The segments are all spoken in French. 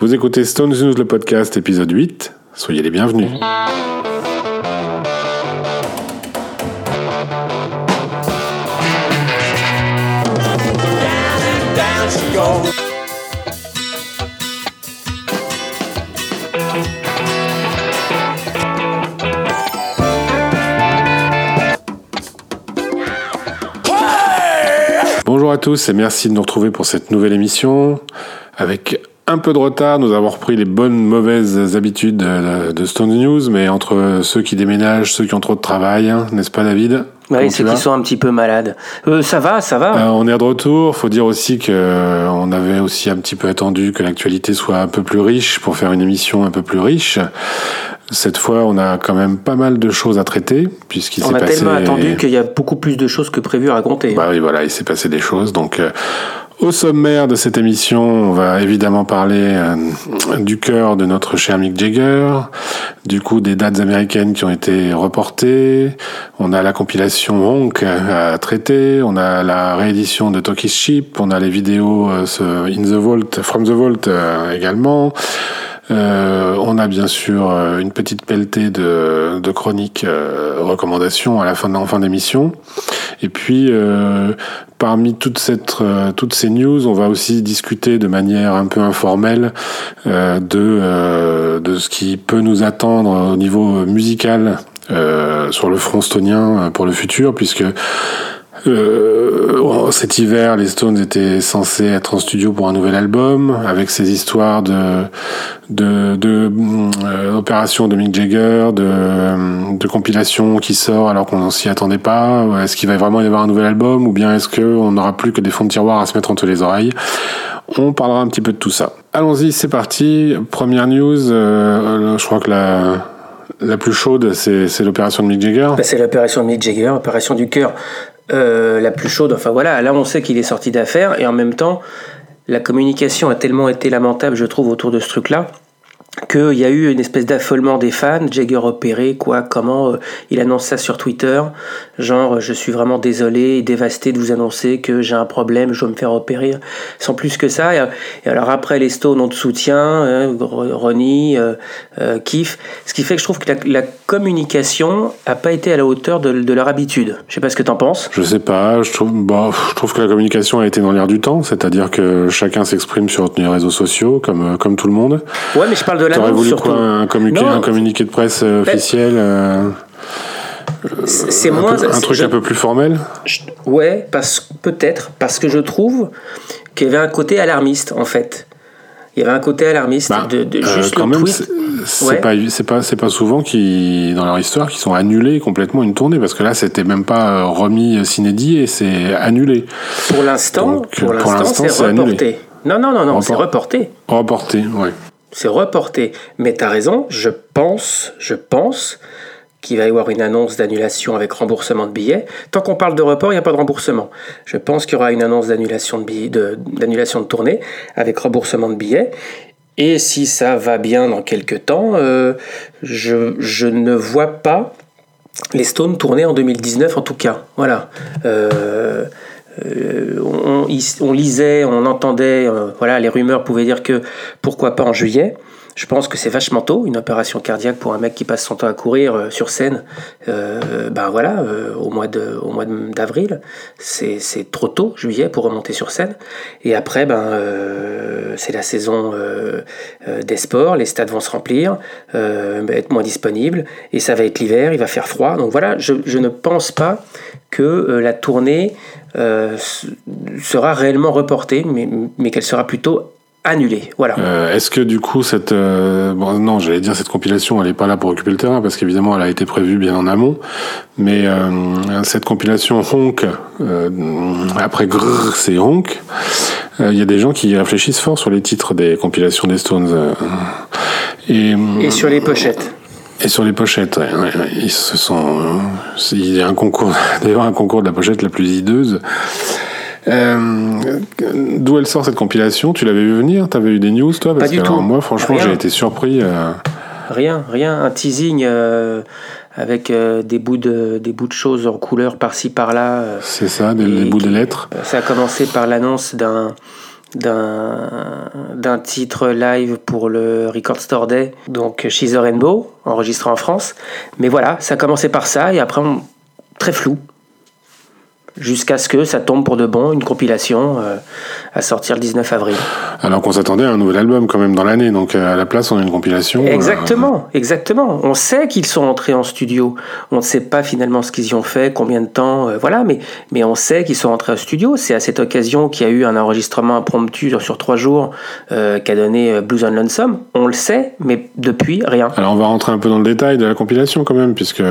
Vous écoutez Stones News, le podcast, épisode 8. Soyez les bienvenus. Bonjour à tous et merci de nous retrouver pour cette nouvelle émission. Avec un peu de retard, nous avons repris les bonnes, mauvaises habitudes euh, de Stone News, mais entre ceux qui déménagent, ceux qui ont trop de travail, hein, n'est-ce pas David? Oui, ceux qui sont un petit peu malades. Euh, ça va, ça va. Euh, on est de retour. Faut dire aussi que on avait aussi un petit peu attendu que l'actualité soit un peu plus riche pour faire une émission un peu plus riche. Cette fois, on a quand même pas mal de choses à traiter, puisqu'il s'est On a passé... tellement attendu qu'il y a beaucoup plus de choses que prévu à raconter. Bah oui, voilà, il s'est passé des choses. Donc, euh, au sommaire de cette émission, on va évidemment parler euh, du cœur de notre cher Mick Jagger, du coup des dates américaines qui ont été reportées, on a la compilation Honk à traiter, on a la réédition de Talkish Sheep, on a les vidéos euh, In the Vault, From the Vault euh, également. Euh, on a bien sûr euh, une petite pelletée de, de chroniques euh, recommandations à la fin, en fin d'émission. Et puis, euh, parmi cette, euh, toutes ces news, on va aussi discuter de manière un peu informelle euh, de, de ce qui peut nous attendre au niveau musical sur le front stonien pour le futur, puisque euh, cet hiver, les Stones étaient censés être en studio pour un nouvel album, avec ces histoires de, de, de euh, de Mick Jagger, de, de compilation qui sort alors qu'on s'y attendait pas. Est-ce qu'il va vraiment y avoir un nouvel album, ou bien est-ce qu'on n'aura plus que des fonds de tiroir à se mettre entre les oreilles? On parlera un petit peu de tout ça. Allons-y, c'est parti. Première news, euh, je crois que la la plus chaude, c'est c'est l'opération de Mick Jagger. Bah, c'est l'opération de Mick Jagger, opération du cœur euh, la plus chaude. Enfin voilà, là on sait qu'il est sorti d'affaires et en même temps, la communication a tellement été lamentable, je trouve, autour de ce truc-là qu'il y a eu une espèce d'affolement des fans, Jagger opéré, quoi, comment, euh, il annonce ça sur Twitter, genre, je suis vraiment désolé et dévasté de vous annoncer que j'ai un problème, je dois me faire opérer, sans plus que ça. Et, et alors après, les Stones ont de soutien, hein, Ronnie, euh, euh, Keith, ce qui fait que je trouve que la, la communication a pas été à la hauteur de, de leur habitude. Je sais pas ce que t'en penses. Je sais pas, je trouve, je trouve que la communication a été dans l'air du temps, c'est-à-dire que chacun s'exprime sur les réseaux sociaux, comme, euh, comme tout le monde. Ouais, mais je parle de T'aurais l'annonce voulu surtout. quoi, un communiqué, Non. un communiqué de presse euh, Ben, officiel euh, C'est un, moins. peu- un truc je- un peu plus formel? Je- Ouais, parce peut-être parce que je trouve qu'il y avait un côté alarmiste en fait. Il y avait un côté alarmiste Bah, de, de euh, juste quand le même, tweet. c'est- Ouais. pas, c'est pas, c'est pas souvent qui, dans leur histoire, qu'ils sont annulés complètement une tournée, parce que là, c'était même pas euh, remis s'inédit et c'est annulé. Pour l'instant, pour l'instant, c'est c'est annulé. reporté. Non, non, non, non, c'est Report- reporté. Reporté, ouais. C'est reporté. Mais tu as raison, je pense, je pense qu'il va y avoir une annonce d'annulation avec remboursement de billets. Tant qu'on parle de report, il n'y a pas de remboursement. Je pense qu'il y aura une annonce d'annulation de, tournée avec remboursement de billets. Et si ça va bien dans quelques temps, euh, je, je ne vois pas les Stones tourner en 2019 en tout cas. Voilà. Euh, euh, on, lisait, on entendait, euh, voilà, les rumeurs pouvaient dire que pourquoi pas en juillet. Je pense que c'est vachement tôt, une opération cardiaque pour un mec qui passe son temps à courir euh, sur scène. Ben voilà, au mois au mois d'avril, c'est, trop tôt, juillet, pour remonter sur scène. Et après, ben c'est la saison des sports, les stades vont se remplir, être moins disponibles, et ça va être l'hiver, il va faire froid. Donc voilà, je ne pense pas que euh, la tournée euh, sera réellement reportée, mais, mais qu'elle sera plutôt annulée. Voilà. Euh, Est-ce que du coup cette euh, bon non j'allais dire cette compilation elle est pas là pour occuper le terrain parce qu'évidemment elle a été prévue bien en amont mais euh, cette compilation Honk après Grrr c'est Honk il y a des gens qui réfléchissent fort sur les titres des compilations des Stones et, Et sur les pochettes. Et sur les pochettes ouais, ouais, ouais, ils se sont euh, il y a un concours d'ailleurs un concours de la pochette la plus hideuse euh, D'où elle sort cette compilation? Tu l'avais vu venir? T'avais eu des news toi? Parce Pas du que alors, moi franchement j'ai été surpris. euh, Rien, rien. Un teasing avec des, bouts de, des bouts de choses en couleur par-ci par-là. c'est ça, des, Et des bouts de lettres. Ça a commencé par l'annonce d'un d'un titre live pour le Record Store Day, donc She's a Rainbow, enregistré en France. Mais voilà, ça a commencé par ça et après, très flou jusqu'à ce que ça tombe pour de bon, une compilation euh, à sortir le 19 avril. Alors qu'on s'attendait à un nouvel album quand même dans l'année, donc euh, à la place on a une compilation. Euh, exactement, exactement. On sait qu'ils sont entrés en studio. On ne sait pas finalement ce qu'ils y ont fait, combien de temps, voilà, mais, mais on sait qu'ils sont entrés en studio. C'est à cette occasion qu'il y a eu un enregistrement impromptu sur trois jours qui a donné Blues on Lonesome. On le sait, mais depuis, rien. Alors on va rentrer un peu dans le détail de la compilation quand même, puisque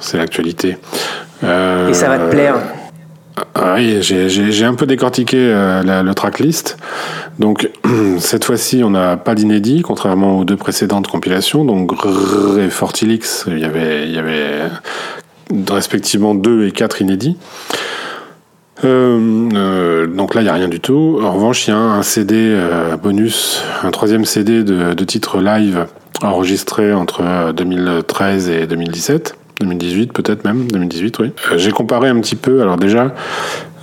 c'est l'actualité. Et ça va te plaire ah oui, j'ai un peu décortiqué euh, le tracklist. Donc cette fois-ci, on n'a pas d'inédit, contrairement aux deux précédentes compilations. Donc Grrr et Fortilix, il y avait, respectivement deux et quatre inédits. Euh, euh, donc là, il n'y a rien du tout. En revanche, il y a un, CD bonus, un troisième CD de, de titres live enregistré entre 2013 et 2017. 2018 peut-être même, 2018 oui. Euh, j'ai comparé un petit peu, alors déjà,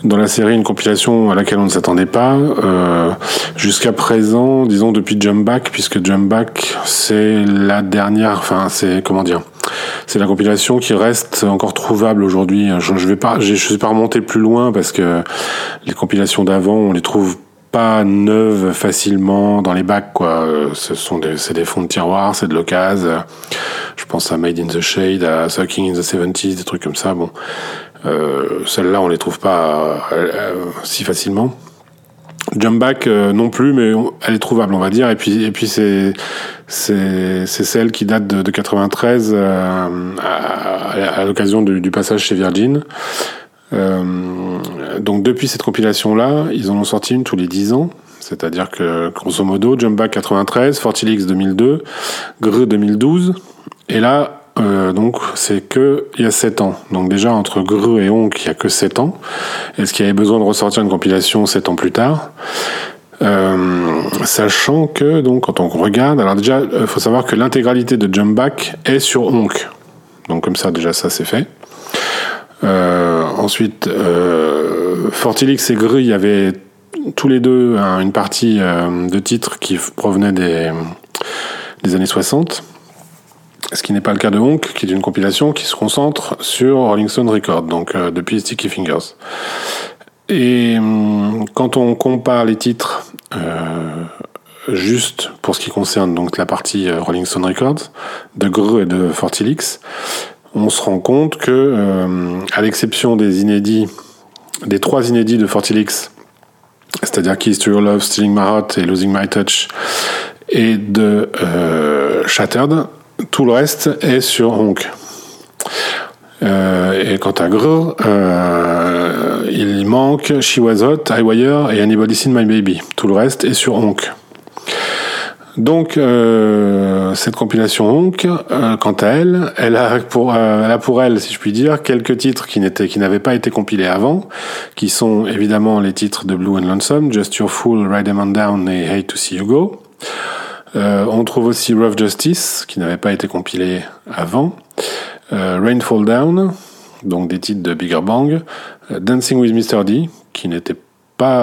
dans la série, une compilation à laquelle on ne s'attendait pas. Euh, Jusqu'à présent, disons depuis Jump Back, puisque Jump Back, c'est la dernière, enfin, c'est, comment dire, c'est la compilation qui reste encore trouvable aujourd'hui. Je, je vais pas, je suis pas remonté plus loin parce que les compilations d'avant, on les trouve pas neuves facilement dans les bacs quoi. Ce sont des, c'est des fonds de tiroir, c'est de l'occasion. Je pense à Made in the Shade, à Sucking in the 70s, des trucs comme ça. Bon, euh, celles-là on les trouve pas euh, si facilement. Jump Back euh, non plus, mais elle est trouvable, on va dire. Et puis, et puis c'est c'est c'est celle qui date de, de 93 euh, à, l'occasion du, du, passage chez Virgin. Euh, donc depuis cette compilation-là, ils en ont sorti une tous les 10 ans. C'est-à-dire que, grosso modo, Jump Back 93, Fortilix 2002, Gr 2012. Et là, euh, donc, c'est que il y a 7 ans. Donc déjà, entre Gr et Onk, il y a que 7 ans. Est-ce qu'il y avait besoin de ressortir une compilation 7 ans plus tard? Euh, sachant que donc quand on regarde, alors déjà, il faut savoir que l'intégralité de Jump Back est sur Onk. Donc comme ça, déjà ça c'est fait. Euh, ensuite, euh, Fortilix et Gru, il y avait tous les deux une partie euh, de titres qui provenaient des, des années 60. Ce qui n'est pas le cas de Honk, qui est une compilation qui se concentre sur Rolling Stone Records, donc euh, depuis Sticky Fingers. Et hum, quand on compare les titres, juste pour ce qui concerne donc la partie Rolling Stone Records, de Gru et de Fortilix, on se rend compte que, euh, à l'exception des inédits, des trois inédits de Fortilix, c'est-à-dire Keys to Your Love, Stealing My Heart et Losing My Touch, et de euh, Shattered, tout le reste est sur Honk. Euh, et quant à Grr, euh, il manque She Was Hot, I Wire et Anybody Seen My Baby. Tout le reste est sur Honk. Donc euh, cette compilation Honk, euh, quant à elle, elle a pour euh, elle a pour elle, si je puis dire, quelques titres qui n'étaient qui n'avaient pas été compilés avant, qui sont évidemment les titres de Blue and Lonesome, Just Your Fool, Ride Them On Down et Hate to See You Go. on trouve aussi Rough Justice, qui n'avait pas été compilé avant, Rainfall Down, donc des titres de Bigger Bang, Dancing with Mr. D, qui n'était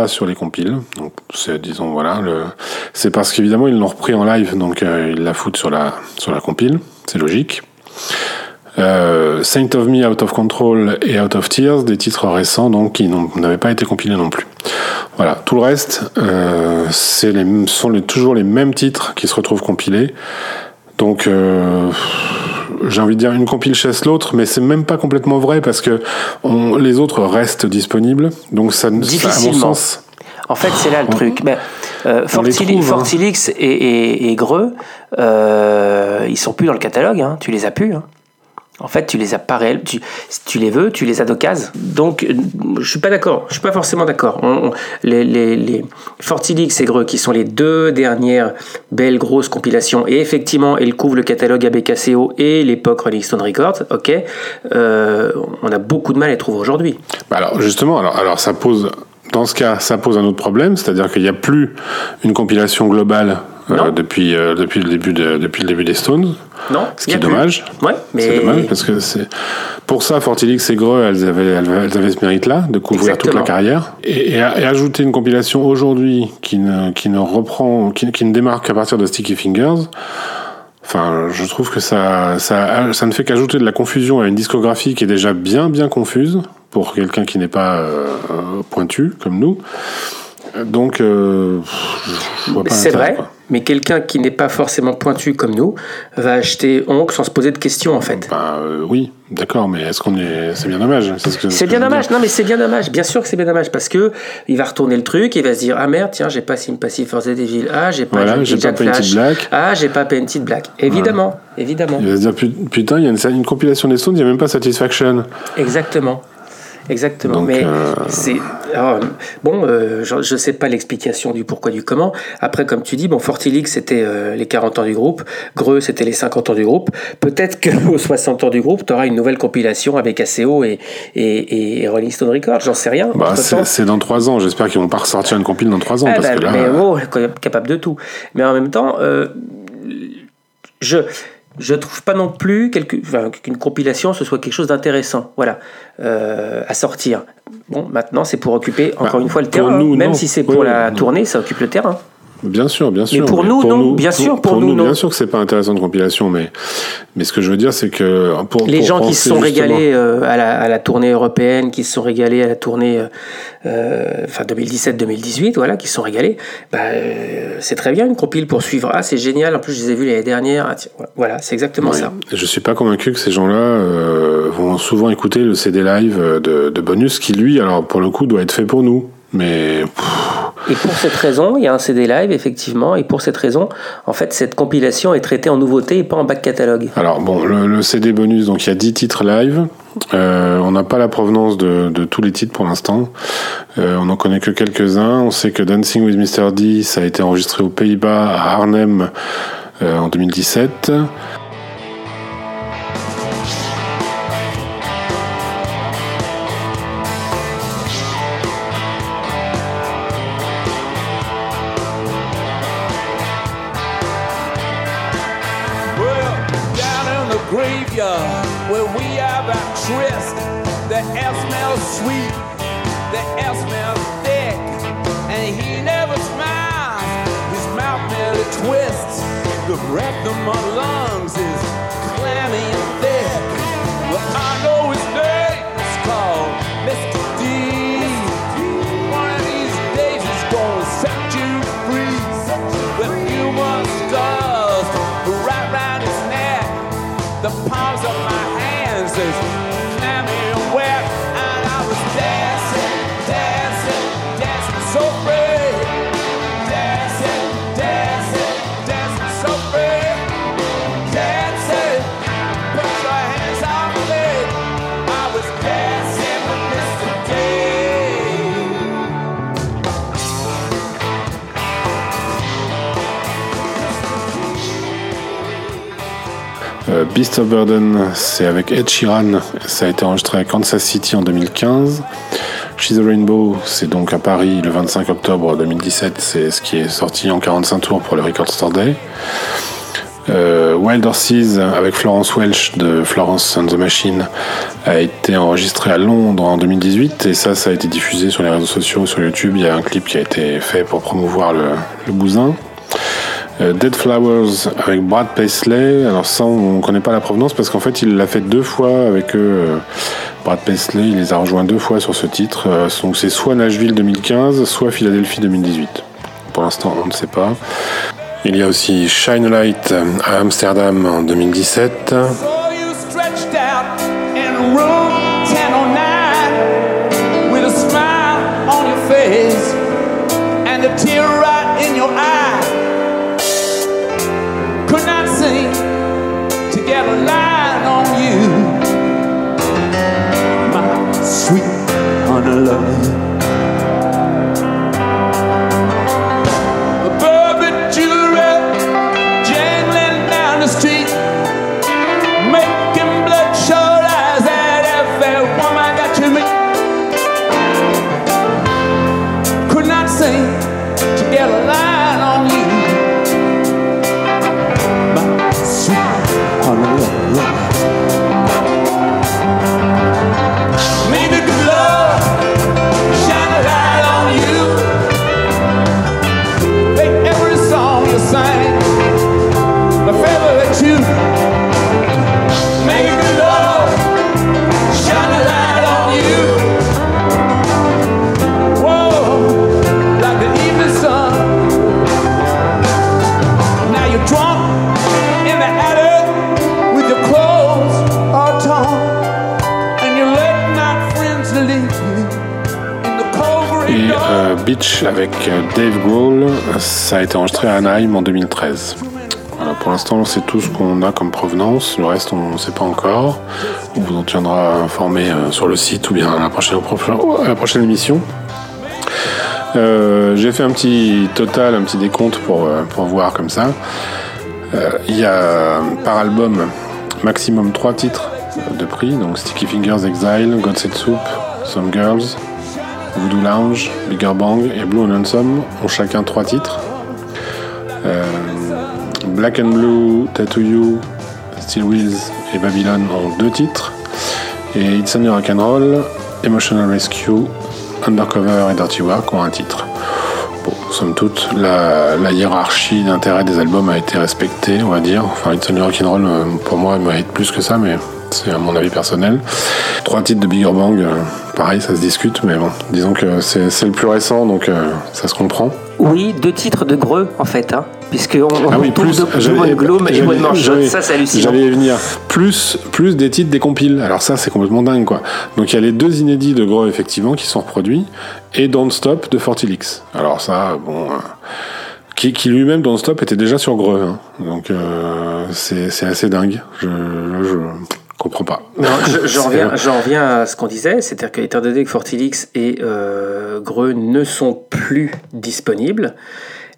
sur les compiles. Donc c'est disons voilà le c'est parce qu'évidemment ils l'ont repris en live donc euh, ils la foutent sur la sur la compile, c'est logique. Euh, Saint of Me, Out of Control et Out of Tears, des titres récents donc qui n'avaient pas été compilés non plus. Voilà, tout le reste, euh, c'est les, sont les, toujours les mêmes titres qui se retrouvent compilés. Donc euh, j'ai envie de dire une compile chasse l'autre, mais c'est même pas complètement vrai parce que on, les autres restent disponibles. Donc ça, ça à mon sens. En fait, c'est là le truc. Ben, euh, Fortilix, hein. et, et, et, Greux, euh, ils sont plus dans le catalogue. Hein. Tu les as plus. Hein. En fait, tu les as pas réels. Tu, si tu les veux, tu les as d'occasion. Donc, je suis pas d'accord. Je suis pas forcément d'accord. Les, les, les Fortilix et Greux, qui sont les deux dernières belles grosses compilations, et effectivement, elles couvrent le catalogue ABKCO et l'époque Rolling Stone Records, ok, euh, on a beaucoup de mal à les trouver aujourd'hui. Bah alors, justement, alors, alors ça pose dans ce cas, ça pose un autre problème, c'est-à-dire qu'il n'y a plus une compilation globale euh, depuis, euh, depuis, le début de, depuis le début des Stones. Non, Ce qui est dommage. Ouais, mais C'est dommage parce que c'est pour ça Fortilix et Greux elles avaient, elles ce mérite-là de couvrir toute la carrière et, et, et ajouter une compilation aujourd'hui qui ne qui ne reprend qui, qui ne démarre qu'à partir de Sticky Fingers. Enfin, je trouve que ça ça ça ne fait qu'ajouter de la confusion à une discographie qui est déjà bien bien confuse pour quelqu'un qui n'est pas euh, pointu comme nous. Donc euh, je vois pas c'est vrai. quoi. Mais quelqu'un qui n'est pas forcément pointu comme nous va acheter Onk sans se poser de questions en fait. Bah euh, oui, d'accord, mais est-ce qu'on est c'est bien dommage. C'est ce ce bien dommage, non mais c'est bien dommage, bien sûr que c'est bien dommage parce que il va retourner le truc, il va se dire ah merde tiens j'ai pas Sympathy for the Devil, ah j'ai pas Voilà, j'ai pas Flash, Black. ah j'ai pas Painted Black, évidemment, évidemment, Il va se dire Put- putain, il y a une, une compilation des Stones, il n'y a même pas Satisfaction. exactement, exactement. Donc, mais euh, c'est alors, bon, euh, je, je sais pas l'explication du pourquoi du comment. Après comme tu dis bon Fortilix c'était euh, les 40 ans du groupe, Greux c'était les 50 ans du groupe. Peut-être que aux 60 ans du groupe tu auras une nouvelle compilation avec ACO et et, et Rolling Stone Records, j'en sais rien. Bah, c'est dans trois ans. J'espère qu'ils vont pas ressortir une compile dans trois ans. Ah parce bah, que là, mais euh, oh, capable de tout. Mais en même temps, je je trouve pas non plus enfin, qu'une compilation ce soit quelque chose d'intéressant, voilà, euh, à sortir. Bon, maintenant c'est pour occuper encore Bah, une fois le terrain, nous, même non. si c'est pour oui, la non. tournée, ça occupe le terrain. Bien sûr, bien sûr. pour nous, non. Bien sûr, pour nous, non. Bien sûr que c'est pas intéressant de compilation, mais mais ce que je veux dire, c'est que pour Les gens qui se sont justement- régalés euh, à, la, à la tournée européenne, qui se sont régalés à la tournée euh, euh, enfin 2017-2018, voilà, qui se sont régalés, bah, euh, c'est très bien une compile pour suivre. Ah, c'est génial, en plus je les ai vus l'année dernière. Ah, tiens, voilà, c'est exactement Ouais. ça. Je suis pas convaincu que ces gens-là euh, vont souvent écouter le CD live de, de Bonus, qui lui, alors pour le coup, doit être fait pour nous. Mais Et pour cette raison, il y a un CD live, effectivement, et pour cette raison, en fait, cette compilation est traitée en nouveauté et pas en back catalogue. Alors bon, le, le CD bonus, donc il y a 10 titres live. Euh, on n'a pas la provenance de, de tous les titres pour l'instant. Euh, on n'en connaît que quelques-uns. On sait que Dancing with Mr. D, ça a été enregistré aux Pays-Bas, à Arnhem, euh, en 2017. My lungs Beast of Burden, c'est avec Ed Sheeran. Ça a été enregistré à Kansas City en 2015. She's a Rainbow, c'est donc à Paris le 25 octobre 2017. C'est ce qui est sorti en 45 tours pour le Record Store Day. Euh, Wild Horses avec Florence Welch de Florence and the Machine a été enregistré à Londres en 2018 et ça, ça a été diffusé sur les réseaux sociaux, sur YouTube. Il y a un clip qui a été fait pour promouvoir le, le bousin. Euh, Dead Flowers avec Brad Paisley. Alors ça, on ne connaît pas la provenance parce qu'en fait, il l'a fait deux fois avec eux. Brad Paisley, il les a rejoints deux fois sur ce titre. Euh, donc c'est soit Nashville 2015, soit Philadelphie 2018. Pour l'instant, on ne sait pas. Il y a aussi Shine Light à Amsterdam en 2017. So you stretched out in room 1009 with a smile on your face and a tear right in your eye. Love. Avec euh, Dave Grohl, ça a été enregistré à Anaheim en 2013. Voilà, pour l'instant, c'est tout ce qu'on a comme provenance. Le reste, on ne sait pas encore. On vous en tiendra informé euh, sur le site ou bien à la prochaine, émission. Euh, J'ai fait un petit total, un petit décompte pour, pour voir comme ça. Il y a par album maximum 3 titres de prix, donc Sticky Fingers Exile, God Set Soup, Some Girls, Voodoo Lounge, Bigger Bang et Blue and Handsome ont chacun 3 titres. Euh, Black and Blue, Tattoo You, Steel Wheels et Babylon ont 2 titres. Et It's Only Rock'n'Roll, Emotional Rescue, Undercover et Dirty Work ont un titre. Bon, somme toute, la, hiérarchie d'intérêt des albums a été respectée, on va dire. Enfin, It's Only Rock'n'Roll, euh, pour moi, mérite plus que ça, mais c'est à mon avis personnel. Trois titres de Bigger Bang, euh, pareil, ça se discute, mais bon, disons que c'est le plus récent, donc euh, ça se comprend. Oui, deux titres de Greux, en fait, hein, puisque on, on Ah oui, retrouve plus. de- One Gloom et One More Shot, ça c'est hallucinant. J'allais y venir. Plus, plus des titres des compiles. Alors ça, c'est complètement dingue, quoi. Donc il y a les deux inédits de Gros, effectivement, qui sont reproduits, et Don't Stop de Fortilix. Alors ça, bon. euh, qui, qui lui-même, Don't Stop, était déjà sur Greux. hein. Donc euh, c'est c'est assez dingue. Je, je comprends pas. Non, je- reviens, j'en reviens à ce qu'on disait, c'est-à-dire que étant donné que Fortilix et euh, Greux ne sont plus disponibles,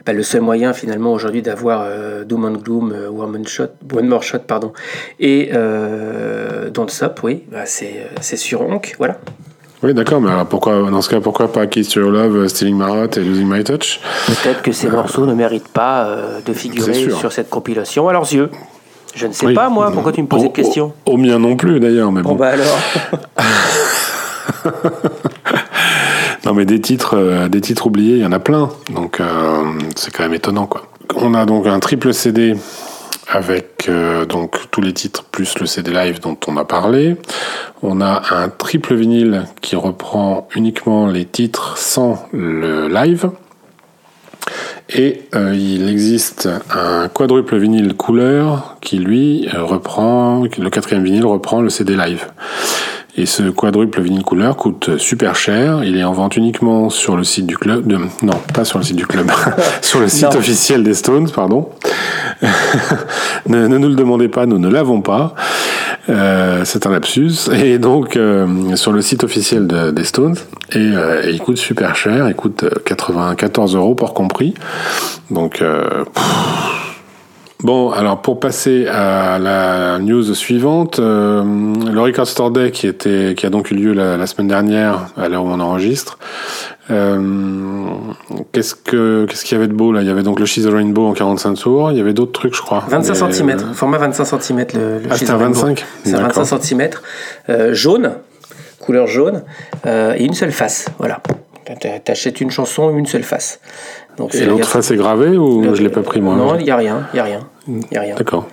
bah, le seul moyen finalement aujourd'hui d'avoir euh, Doom and Gloom, euh, One, Shot, One More Shot, pardon, et euh, Don't Stop, oui, bah, c'est c'est sur Onk, voilà. Oui, d'accord, mais alors pourquoi, dans ce cas, pourquoi pas Kiss to Your Love, Stealing My Heart et Losing My Touch? Peut-être que ces morceaux ne méritent pas euh, de figurer sur cette compilation à leurs yeux. Je ne sais Oui. pas moi, pourquoi tu me poses cette question Au, au mien non plus, d'ailleurs, mais Bon bon. bah alors. Non mais des titres, euh, des titres oubliés, il y en a plein. Donc euh, c'est quand même étonnant quoi. On a donc un triple CD avec euh, donc tous les titres plus le CD live dont on a parlé. On a un triple vinyle qui reprend uniquement les titres sans le live. Et euh, il existe un quadruple vinyle couleur qui lui reprend, le quatrième vinyle reprend le CD live. Et ce quadruple vinyle couleur coûte super cher. Il est en vente uniquement sur le site du club. De, non, pas sur le site du club. sur le site Non. officiel des Stones, pardon. ne, ne nous le demandez pas, nous ne l'avons pas. Euh, c'est un lapsus. Et donc, euh, sur le site officiel de- des Stones. Et, euh, et il coûte super cher. Il coûte euh, 94 euros, pour compris. Donc, euh, Bon, alors pour passer à la news suivante, euh, le Record Store Day qui était, qui a donc eu lieu la, la semaine dernière, à l'heure où on enregistre. Euh, qu'est-ce que, qu'est-ce qu'il y avait de beau là? Il y avait donc le She's a Rainbow en 45 tours. Il y avait d'autres trucs, je crois. 25 Mais- cm, format 25 cm le, le Ah, c'était un Rainbow. 25? C'est un D'accord. 25 cm, euh, jaune, couleur jaune, euh, et une seule face. Voilà. T'a- T'achètes une chanson, une seule face. Donc Et la l'autre face est gravée ou je l'ai pas pris moi Non, il n'y a rien, il y a rien, y a rien. D'accord.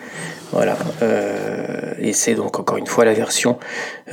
Voilà. Euh, et c'est donc encore une fois la version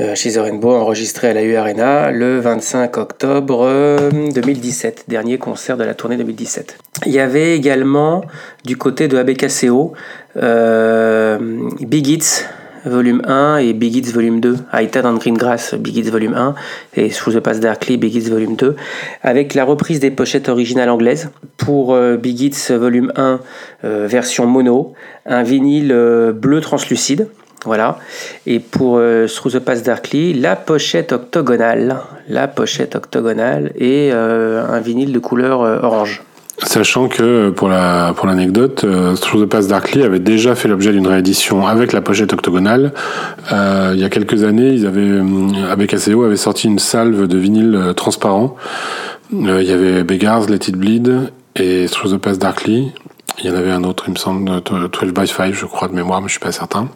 euh, chez Rainbow enregistrée à la U Arena le 25 octobre euh, 2017, dernier concert de la tournée 2017. Il y avait également du côté de ABKCO euh, Big Hits volume 1 et Big Hits volume 2, Hightide and Green Grass Big Hits volume 1 et Through the Past Darkly Big Hits volume 2 avec la reprise des pochettes originales anglaises pour euh, Big Hits volume 1 euh, version mono, un vinyle euh, bleu translucide. Voilà. Et pour euh, Through the Past Darkly, la pochette octogonale, la pochette octogonale et euh, un vinyle de couleur orange. Sachant que pour la pour l'anecdote, euh, Through the Past Darkly avait déjà fait l'objet d'une réédition avec la pochette octogonale. Euh, il y a quelques années, ils avaient euh, ABKCO avait sorti une salve de vinyle euh, transparent. Euh, il y avait Beggars, Let It Bleed et Through the Past Darkly. Il y en avait un autre, il me semble, euh, 12 by 5, je crois de mémoire, mais je suis pas certain.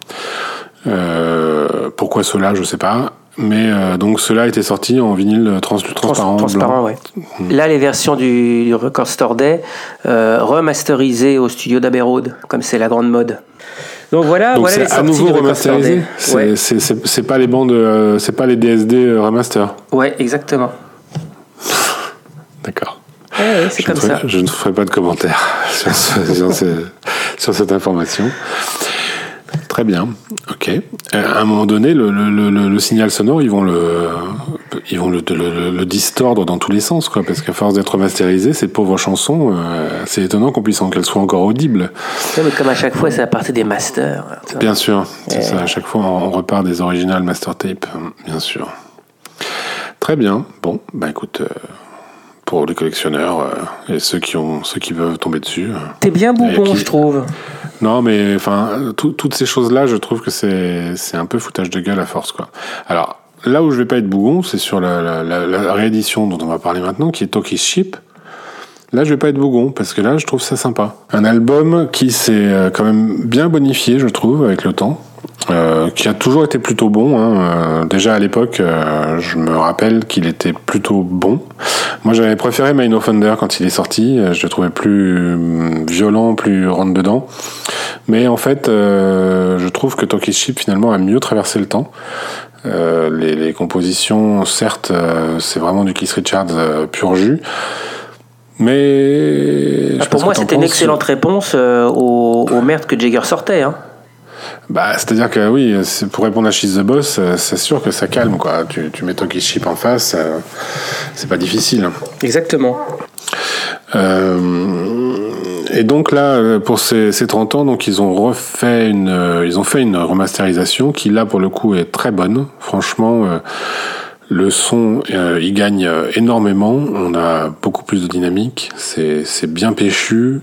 Euh, pourquoi cela, je sais pas. Mais euh, donc cela était sorti en vinyle trans transparent, Trans-. Là, les versions du, du Record Store Day, euh, remasterisées au studio d'Abbey Road, comme c'est la grande mode. Donc voilà, Donc voilà les c'est à sorties nouveau du Record Store remasterisé. Day. C'est Ouais, pas les bandes, euh, c'est pas les DSD euh, remaster. ouais, exactement. D'accord. Ouais, ouais, c'est Je, comme ne ferai- ça. je ne ferai pas de commentaires sur, ce- sur ces, sur cette information. Très bien, ok. Euh, à un moment donné, le, le, le, le signal sonore, ils vont le, ils vont le, distordre dans tous les sens, quoi, parce qu'à force d'être masterisé, ces pauvres chansons, euh, c'est étonnant qu'on puisse qu'elles soient encore audibles. Ouais, mais comme à chaque fois, c'est à partir des masters. vois. Bien sûr, c'est ça. À chaque fois, on repart des originales master tape, bien sûr. Très bien. Bon, bah écoute, euh, pour les collectionneurs euh, et ceux qui ont, ceux qui veulent tomber dessus. euh, T'es bien bougon, qui- je trouve. Non, mais enfin, tout- toutes ces choses-là, je trouve que c'est c'est un peu foutage de gueule à force, quoi. Alors, là où je vais pas être bougon, c'est sur la, la, la- la réédition dont on va parler maintenant, qui est Toki's Ship. Là, je vais pas être bougon, parce que là, je trouve ça sympa. Un album qui s'est euh, quand même bien bonifié, je trouve, avec le temps. Euh, qui a toujours été plutôt bon. Hein. Euh, déjà à l'époque, euh, je me rappelle qu'il était plutôt bon. Moi, j'avais préféré Mind of Thunder quand il est sorti. Je le trouvais plus hum, violent, plus rentre dedans. Mais en fait, je trouve que Toki's Ship finalement a mieux traversé le temps. Les, les compositions, certes, c'est vraiment du Keith Richards pur jus. Mais Ah, pour moi, c'était une excellente réponse aux, aux merdes que Jagger sortait. Hein. Bah, c'est-à-dire que oui, pour répondre à She's the Boss, euh, c'est sûr que ça calme, quoi. Tu, tu mets Toki's Ship en face, euh, c'est pas difficile. Exactement. Euh, et donc là, euh, pour ces, ces 30 ans, donc ils ont refait une, ils ont fait une remasterisation qui là pour le coup est très bonne. Franchement, euh, le son, euh, il gagne euh, énormément. On a beaucoup plus de dynamique. C'est, bien péchu.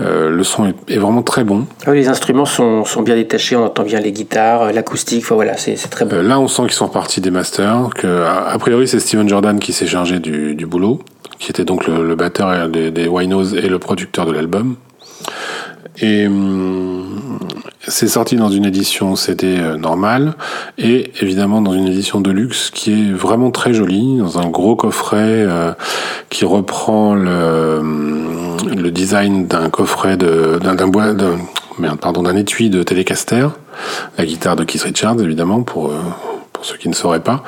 Euh, le son est, est vraiment très bon. Ah oui, les instruments sont, sont bien détachés, on entend bien les guitares, l'acoustique, enfin, voilà, c'est très bon. Euh, là, on sent qu'ils sont repartis des masters. Que a, a priori, c'est Steven Jordan qui s'est chargé du, du boulot, qui était donc le, le batteur des, des Winos et le producteur de l'album. Et hum, c'est sorti dans une édition CD euh, normale et évidemment dans une édition de luxe qui est vraiment très jolie, dans un gros coffret euh, qui reprend le, le design d'un coffret de d'un bois de, merde, pardon d'un étui de Telecaster, la guitare de Keith Richards évidemment pour euh, pour ceux qui ne sauraient pas.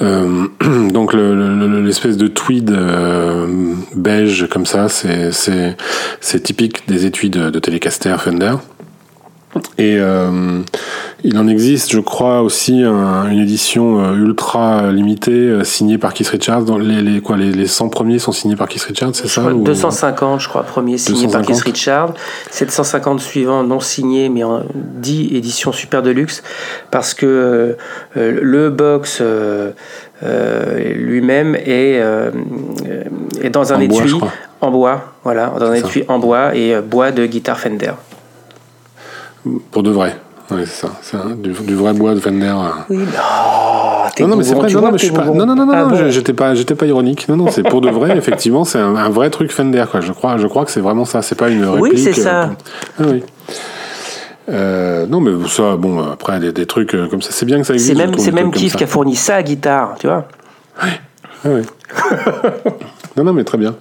Euh, donc le- le- le- l'espèce de tweed euh, beige comme ça, c'est c'est c'est typique des étuis de, de Telecaster Fender. Et euh, il en existe, je crois, aussi un- une édition euh, ultra limitée euh, signée par Keith Richards. Dans les, les, quoi, les, les 100 premiers sont signés par Keith Richards, c'est ça ou- 250, je crois, premier signé par 250. Keith Richard. 750 suivants non signés, mais en 10 éditions super de luxe, parce que euh, le box euh, euh, lui-même est, euh, est dans un En étui en bois, voilà, dans un étui en bois et euh, bois de guitare Fender. Pour de vrai. Ouais, c'est ça. C'est un- du, du vrai bois de Fender. euh. Oui, non, t'es Non, non, mais c'est vrai. Non, non, mais je suis pas. Non, non, non, non, Ah non, bon je- j'étais pas, j'étais pas ironique. Non, non, c'est pour de vrai. Effectivement, c'est un, un vrai truc Fender, quoi. Je crois, je crois que c'est vraiment ça. C'est pas une Oui, réplique. c'est ça. euh, Ah oui. Euh, non, mais ça, bon, après, des, des trucs comme ça, c'est bien que ça existe. C'est même, c'est même Keith ça. qui a fourni sa guitare, tu vois. Ah oui. non, non, mais très bien.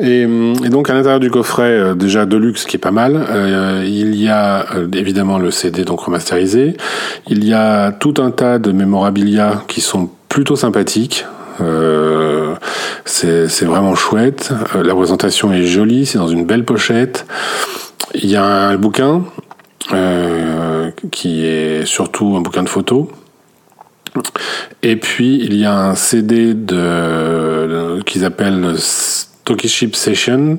Et, hum, et donc à l'intérieur du coffret, euh, déjà Deluxe qui est pas mal, euh, il y a euh, évidemment le CD donc remasterisé, il y a tout un tas de mémorabilia qui sont plutôt sympathiques. C'est vraiment chouette. La présentation est jolie, c'est dans une belle pochette. Il y a un bouquin qui est surtout un bouquin de photos. Et puis il y a un CD de, de- qu'ils appellent Ship Session,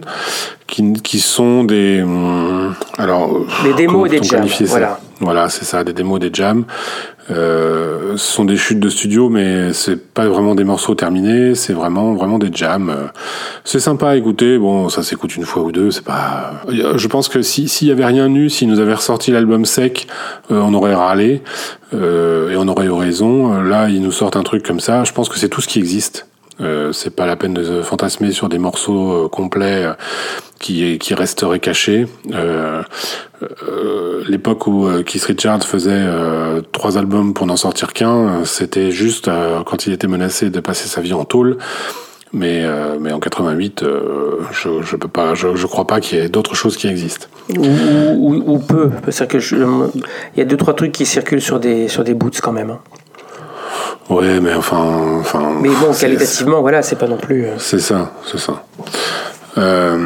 qui, qui sont des hum, alors Des démos et des jams, voilà. Voilà, c'est ça, des démos, des jams. Euh, ce sont des chutes de studio, mais c'est pas vraiment des morceaux terminés, c'est vraiment vraiment des jams. Euh, C'est sympa à écouter. Bon, ça s'écoute une fois ou deux, c'est pas. Je pense que si s'il y avait rien eu, s'ils nous avaient ressorti l'album sec, euh, on aurait râlé euh, et on aurait eu raison. Euh, Là, ils nous sortent un truc comme ça. Je pense que c'est tout ce qui existe. Euh, c'est pas la peine de fantasmer sur des morceaux euh, complets euh, qui, qui resteraient cachés. L'époque où Keith Richards faisait trois albums pour n'en sortir qu'un, c'était juste quand il était menacé de passer sa vie en tôle. Mais, mais en 88, euh, je, je peux pas, je, je crois pas qu'il y ait d'autres choses qui existent. Ou, ou, peu. Il y a deux trois trucs qui circulent sur des sur des boots quand même. hein. Ouais, mais enfin, enfin. Mais bon, qualitativement, voilà, c'est pas non plus. euh, C'est ça, c'est ça. Euh,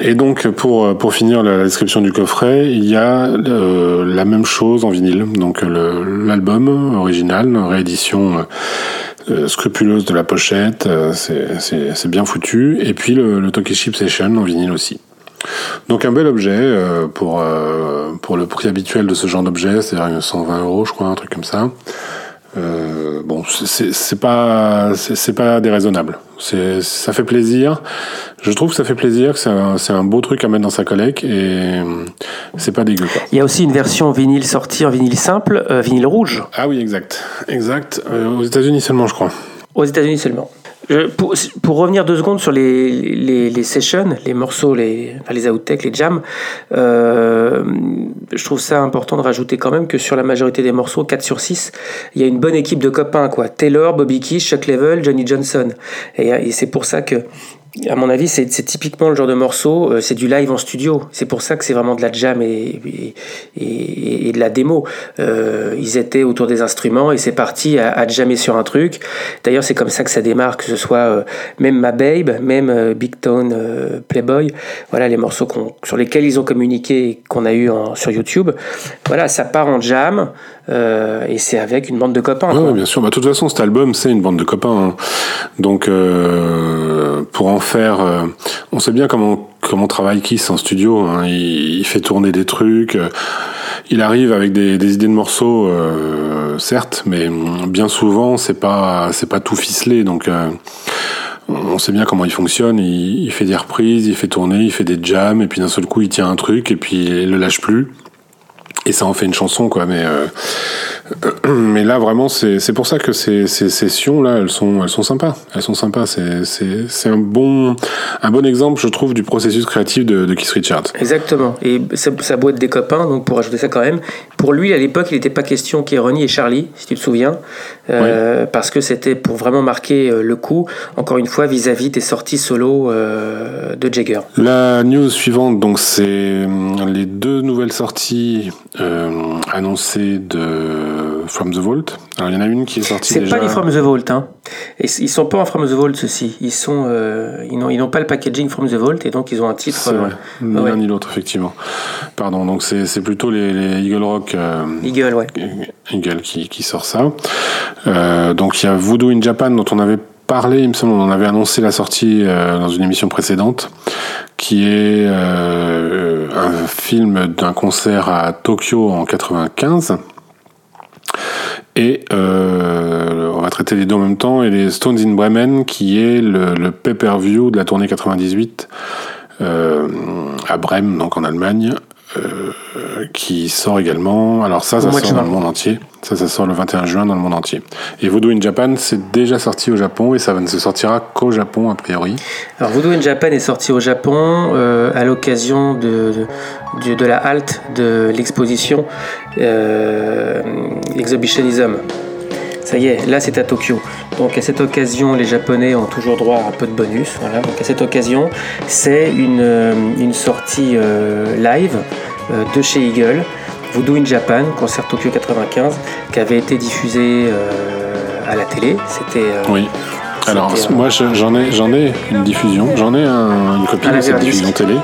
et donc pour pour finir la description du coffret, il y a euh, la même chose en vinyle. Donc l'album original, réédition euh, scrupuleuse de la pochette, c'est bien foutu. Et puis le, le Tokyo Chip Session en vinyle aussi. Donc un bel objet pour pour le prix habituel de ce genre d'objet, c'est-à-dire 120 euros, je crois, un truc comme ça. Euh, bon, c'est- pas c'est pas déraisonnable. C'est ça fait plaisir. Je trouve que ça fait plaisir, que c'est un, un beau truc à mettre dans sa collecte et euh, c'est pas dégueu quoi. Il y a aussi une version vinyle sortie en vinyle simple, euh, vinyle rouge, Ah oui, exact, exact. Euh, aux États-Unis seulement, je crois. aux États-Unis seulement. Je- pour, pour revenir deux secondes sur les, les, les sessions, les morceaux, les, enfin les outtakes, les jams, euh, je trouve ça important de rajouter quand même que sur la majorité des morceaux, 4 sur 6, il y a une bonne équipe de copains. quoi. Taylor, Bobby Keys, Chuck Level, Johnny Johnson. Et c'est pour ça que, à mon avis, c'est typiquement le genre de morceau, euh, c'est du live en studio. C'est pour ça que c'est vraiment de la jam et, et, et- et de la démo. Euh, ils étaient autour des instruments et c'est parti à, à jammer sur un truc. D'ailleurs, c'est comme ça que ça démarre, que ce soit euh, même Ma Babe, même Big Tone Playboy. Voilà les morceaux sur lesquels ils ont communiqué et qu'on a eu en- sur YouTube. Voilà, ça part en jam et c'est avec une bande de copains. Quoi. ouais, bien sûr. Bah, de toute façon, cet album, c'est une bande de copains. hein. Donc, euh, pour en faire, euh, on sait bien comment comment travaille Kiss en studio. hein. Il, fait tourner des trucs. euh, Il arrive avec des, idées de morceaux, euh, certes, mais bien souvent, c'est pas c'est pas tout ficelé. Donc euh, on sait bien comment il fonctionne. Il, il fait des reprises, il fait tourner, il fait des jams, et puis d'un seul coup, il tient un truc, et puis il le lâche plus. Et ça en fait une chanson, quoi. Mais euh, mais là, vraiment, c'est pour ça que ces, ces sessions là, elles sont elles sont sympas. Elles sont sympas. C'est un bon un bon exemple, je trouve, du processus créatif de, de Keith Richards. Exactement. Et ça doit être des copains, donc pour ajouter ça quand même. Pour lui, à l'époque, il n'était pas question qu'il y ait Ronnie et Charlie, si tu te souviens, euh, parce que c'était pour vraiment marquer euh, le coup, encore une fois, vis-à-vis des sorties solo euh, de Jagger. La news suivante, donc, c'est les deux nouvelles sorties annoncées de From the Vault. Alors, il y en a une qui est sortie C'est déjà. pas les From the Vault, hein. Et ils sont pas en From the Vault, ceux-ci. Ils sont, ils n'ont, pas le packaging From the Vault, et donc ils ont un titre. Vrai. Ni ouais. l'un ni l'autre, effectivement. Pardon. Donc, c'est plutôt les, les Eagle Rock. Eagle, ouais. Eagle qui, qui sort ça. Euh, donc il y a Voodoo in Japan dont on avait parlé, il me semble, on en avait annoncé la sortie euh, dans une émission précédente, qui est euh, un film d'un concert à Tokyo en 95. Et on va traiter les deux en même temps. Et les Stones in Bremen, qui est le, pay-per-view de la tournée 98 euh, à Brême, donc en Allemagne, qui sort également. Alors ça, ça sort dans le monde entier. Ça, ça sort le 21 juin dans le monde entier. Et Voodoo in Japan, c'est déjà sorti au Japon et ça ne se sortira qu'au Japon a priori. Alors Voodoo in Japan est sorti au Japon euh, à l'occasion de, de, de la halte de l'exposition euh, Exhibitionism. Ça y est, là c'est à Tokyo. Donc à cette occasion, les Japonais ont toujours droit à un peu de bonus. Voilà. Donc à cette occasion, c'est une, euh, une sortie euh, live euh, de chez Eagle, Voodoo in Japan, concert Tokyo 95, qui avait été diffusé à la télé. C'était Oui. Alors moi je- j'en ai j'en ai une diffusion, j'en ai un- une copie Un de cette diffusion télé.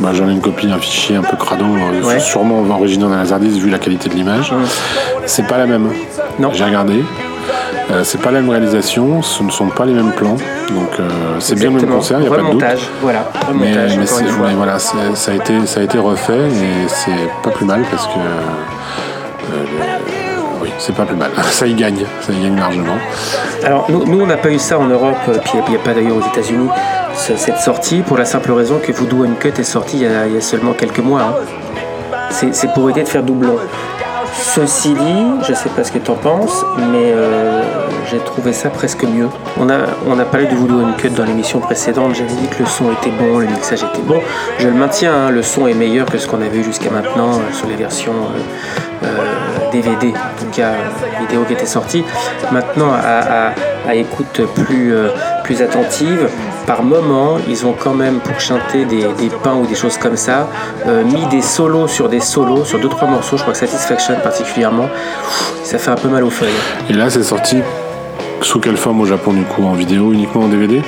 Bah, j'en ai une copie, un fichier un peu crado, euh, Ouais. sûrement original dans la Laserdisc vu la qualité de l'image. C'est pas la même. Non. J'ai regardé. Euh, c'est pas la même réalisation, ce ne sont pas les mêmes plans. Donc euh, c'est bien le même concert, il n'y a pas de doute. Voilà, Mais, remontage, mais encore c'est- une fois. mais voilà, c'est- ça a, été, ça a été refait et c'est pas plus mal parce que. euh, oui, c'est pas plus mal. Ça y gagne, ça y gagne largement. Alors, nous, nous, on n'a pas eu ça en Europe, puis il n'y a pas d'ailleurs aux États-Unis, ce- cette sortie, pour la simple raison que Voodoo Uncut est sorti il y a, a seulement quelques mois. hein. C'est pour aider de faire doublon. Ceci dit, je sais pas ce que tu en penses, mais euh, j'ai trouvé ça presque mieux. On a, on a parlé de Voodoo Uncut dans l'émission précédente, j'avais dit que le son était bon, le mixage était bon. Je le maintiens, hein, le son est meilleur que ce qu'on avait eu jusqu'à maintenant euh, sur les versions euh, DVD, en tout cas euh, vidéo qui était sortie. Maintenant, à, à- à écoute plus, euh, plus attentive, par moment, ils ont quand même, pour chanter des, des pains ou des choses comme ça, euh, mis des solos sur des solos, sur deux trois morceaux, je crois que Satisfaction particulièrement, ça fait un peu mal aux feuilles. Et là, c'est sorti sous quelle forme au Japon du coup En vidéo uniquement en DVD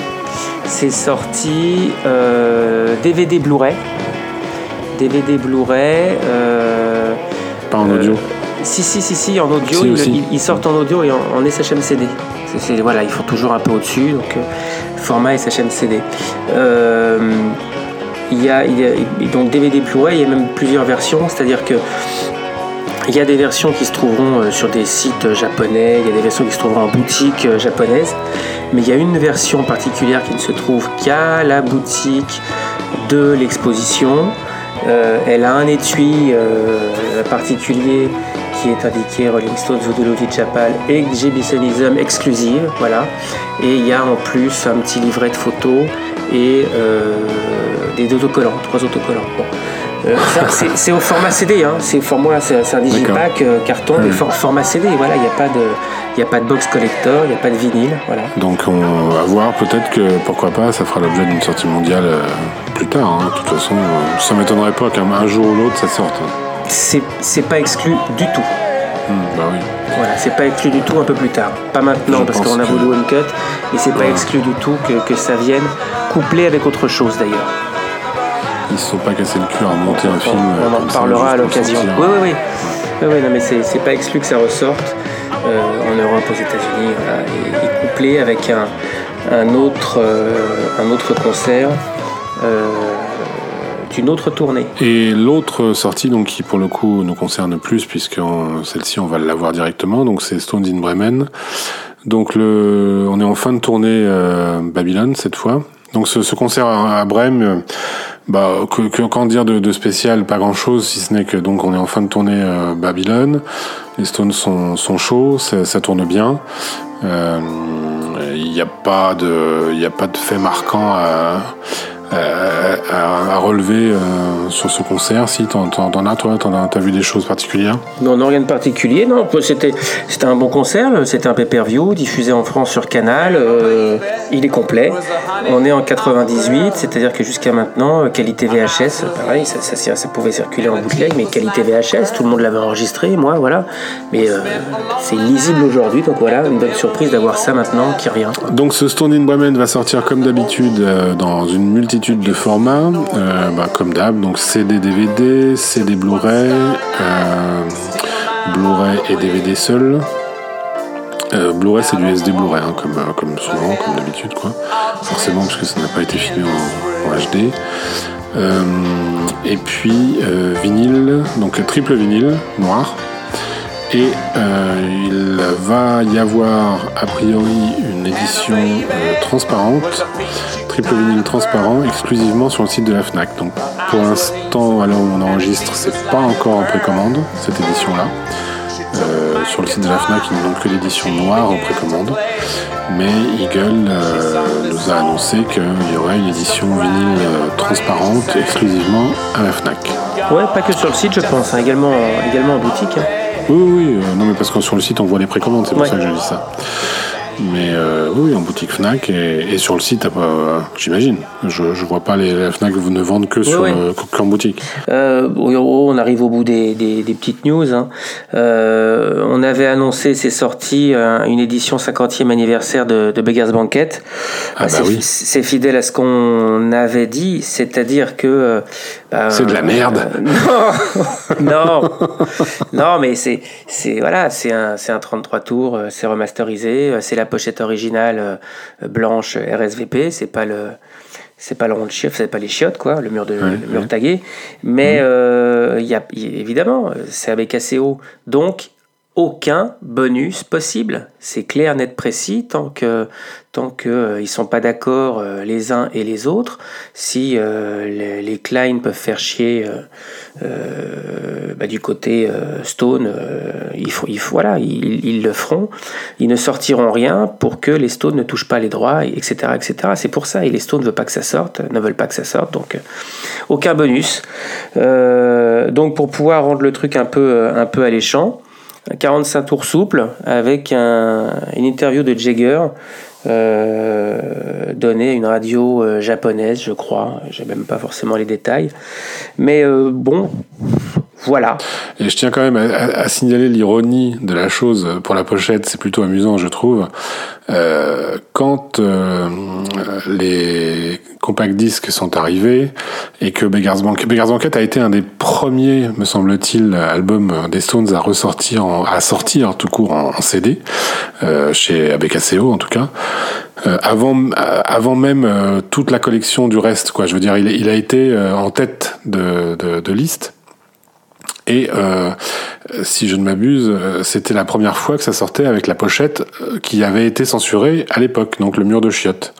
c'est sorti euh, DVD Blu-ray. DVD Blu-ray. euh, Pas en euh, audio. Si, si, si, si, en audio. Si, ils, sortent en audio et en, en SHM-CD. C'est- voilà, ils font toujours un peu au-dessus, donc euh, format SHM-CD. Euh, il y a, il y a- donc DVD Blu-ray, il y a même plusieurs versions, c'est-à-dire que il y a des versions qui se trouveront euh, sur des sites euh, japonais, il y a des versions qui se trouveront en boutique euh, japonaise, mais il y a une version particulière qui ne se trouve qu'à la boutique de l'exposition. Euh, elle a un étui euh, particulier qui est indiqué Rolling Stones, Voodoo et Exhibitionism exclusive, voilà. Et il y a en plus un petit livret de photos et euh, des autocollants, trois autocollants. Bon. Euh, c'est- au format CD, hein. c'est moi c'est un digipack euh, carton, mais for- format CD. Voilà, il n'y a pas de, il y a pas de box collector, il n'y a pas de vinyle, voilà. Donc on va voir, peut-être que pourquoi pas, ça fera l'objet d'une sortie mondiale euh, plus tard. hein. De toute façon, euh, ça m'étonnerait pas qu'un un jour ou l'autre ça sorte. hein. C'est pas exclu du tout. Hmm, bah oui. Voilà, c'est pas exclu du tout un peu plus tard. Pas maintenant Je parce qu'on a que- Voodoo Uncut, mais c'est pas Ouais. exclu du tout que, que ça vienne couplé avec autre chose d'ailleurs. Ils se sont pas cassés le cul à monter un On, film. euh, on en ça, reparlera à l'occasion. Oui, oui, oui. Oui, oui, non, mais c'est pas exclu que ça ressorte euh, en Europe, aux États-Unis, voilà, et, et couplé avec un, un autre, euh, un autre concert euh, d'une autre tournée. Et l'autre sortie, donc, qui pour le coup nous concerne plus, puisque celle-ci on va l'avoir directement, donc c'est Stones in Bremen. Donc le, on est en fin de tournée euh, Babylone cette fois. Donc ce, ce concert à, à Brême, euh, bah, que, que- qu'en dire de, spécial? Pas grand-chose, si ce n'est que donc on est en fin de tournée euh, Babylone. Les Stones sont, chauds, ça, tourne bien. Euh, Il n'y a pas de, il a pas de fait marquant à, à, à- à relever euh, sur ce concert. Si t'en, t'en, t'en as toi, t'en as, t'as vu des choses particulières? Non, non, rien de particulier. Non, c'était, c'était un bon concert. C'était un pay-per-view diffusé en France sur Canal. euh, il est complet. On est en 98, c'est-à-dire que jusqu'à maintenant, euh, qualité VHS, pareil, ça, ça, ça pouvait circuler en bootleg, mais qualité VHS, tout le monde l'avait enregistré, moi, voilà. Mais euh, c'est lisible aujourd'hui, donc voilà, une bonne surprise d'avoir ça maintenant qui revient. Donc ce Stone in Bremen va sortir comme d'habitude euh, dans une multitude de formats, euh, bah, comme d'hab, donc CD, DVD, CD Blu-ray, euh, Blu-ray et DVD seul. Euh, Blu-ray c'est du SD Blu-ray, hein, comme, euh, comme souvent, comme d'habitude, quoi. Forcément, parce que ça n'a pas été filmé en, en HD. Et puis vinyle, donc triple vinyle noir. Et euh, il va y avoir a priori une édition euh, transparente, triple vinyle transparent, exclusivement sur le site de la FNAC. Donc pour l'instant, à l'heure où on enregistre, c'est pas encore en précommande, cette édition-là. Euh, sur le site de la FNAC, ils n'ont que l'édition noire en précommande. Mais Eagle nous a annoncé qu'il y aurait une édition vinyle transparente exclusivement à la FNAC. Ouais, pas que sur le site, je pense, hein, également, également en boutique. hein. Oui, oui, euh, non, mais parce que sur le site, on voit les précommandes, c'est pour Ouais. ça que je dis ça. Mais euh, oui, en boutique Fnac et, et sur le site, euh, j'imagine. Je, je vois pas les, la Fnac ne vendent que sur ouais. euh, qu'en boutique. Euh, on arrive au bout des, des- des petites news. hein. Euh, on avait annoncé, c'est sorti, euh, une édition 50e anniversaire de, de Beggars Banquet. Ah bah c'est, oui. c'est fidèle à ce qu'on avait dit, c'est-à-dire que... bah, C'est de la merde. euh, non, non, non, mais c'est, c'est voilà, c'est un, c'est un 33 tours, c'est remasterisé, c'est la pochette originale euh, blanche RSVP, c'est pas le, c'est pas le rond de chiottes, c'est pas les chiottes quoi, le mur de, Ouais, le mur ouais. tagué, mais euh, il y a évidemment, euh, c'est avec ACO, donc aucun bonus possible. C'est clair, net, précis, tant que tant que euh, sont pas d'accord euh, les uns et les autres. Si euh, les, les Klein peuvent faire chier euh, bah, du côté Stone, il faut, il faut- voilà, ils, ils le feront. Ils ne sortiront rien pour que les Stones ne touchent pas les droits, et- etc., etc. C'est pour ça. Et les Stones ne veulent pas que ça sorte, ne veulent pas que ça sorte, donc aucun bonus. Donc pour pouvoir rendre le truc un peu, un peu alléchant. 45 tours souples avec un- une interview de Jagger euh, donnée à une radio euh, japonaise, je crois. J'ai même pas forcément les détails. Mais euh, bon, Voilà. Et je tiens quand même à, signaler l'ironie de la chose pour la pochette, c'est plutôt amusant, je trouve. Euh, quand euh, les compact disques sont arrivés et que Beggars Banquet, Beggars Banquet a été un des premiers, me semble-t-il, albums des Stones à ressortir, à sortir tout court en, CD, euh, chez ABKCO en tout cas. Avant, avant même toute la collection du reste. Je veux dire, il, a été en tête de, de, de liste. Et euh, si je ne m'abuse, euh, c'était la première fois que ça sortait avec la pochette euh, qui avait été censurée à l'époque, donc le mur de chiottes.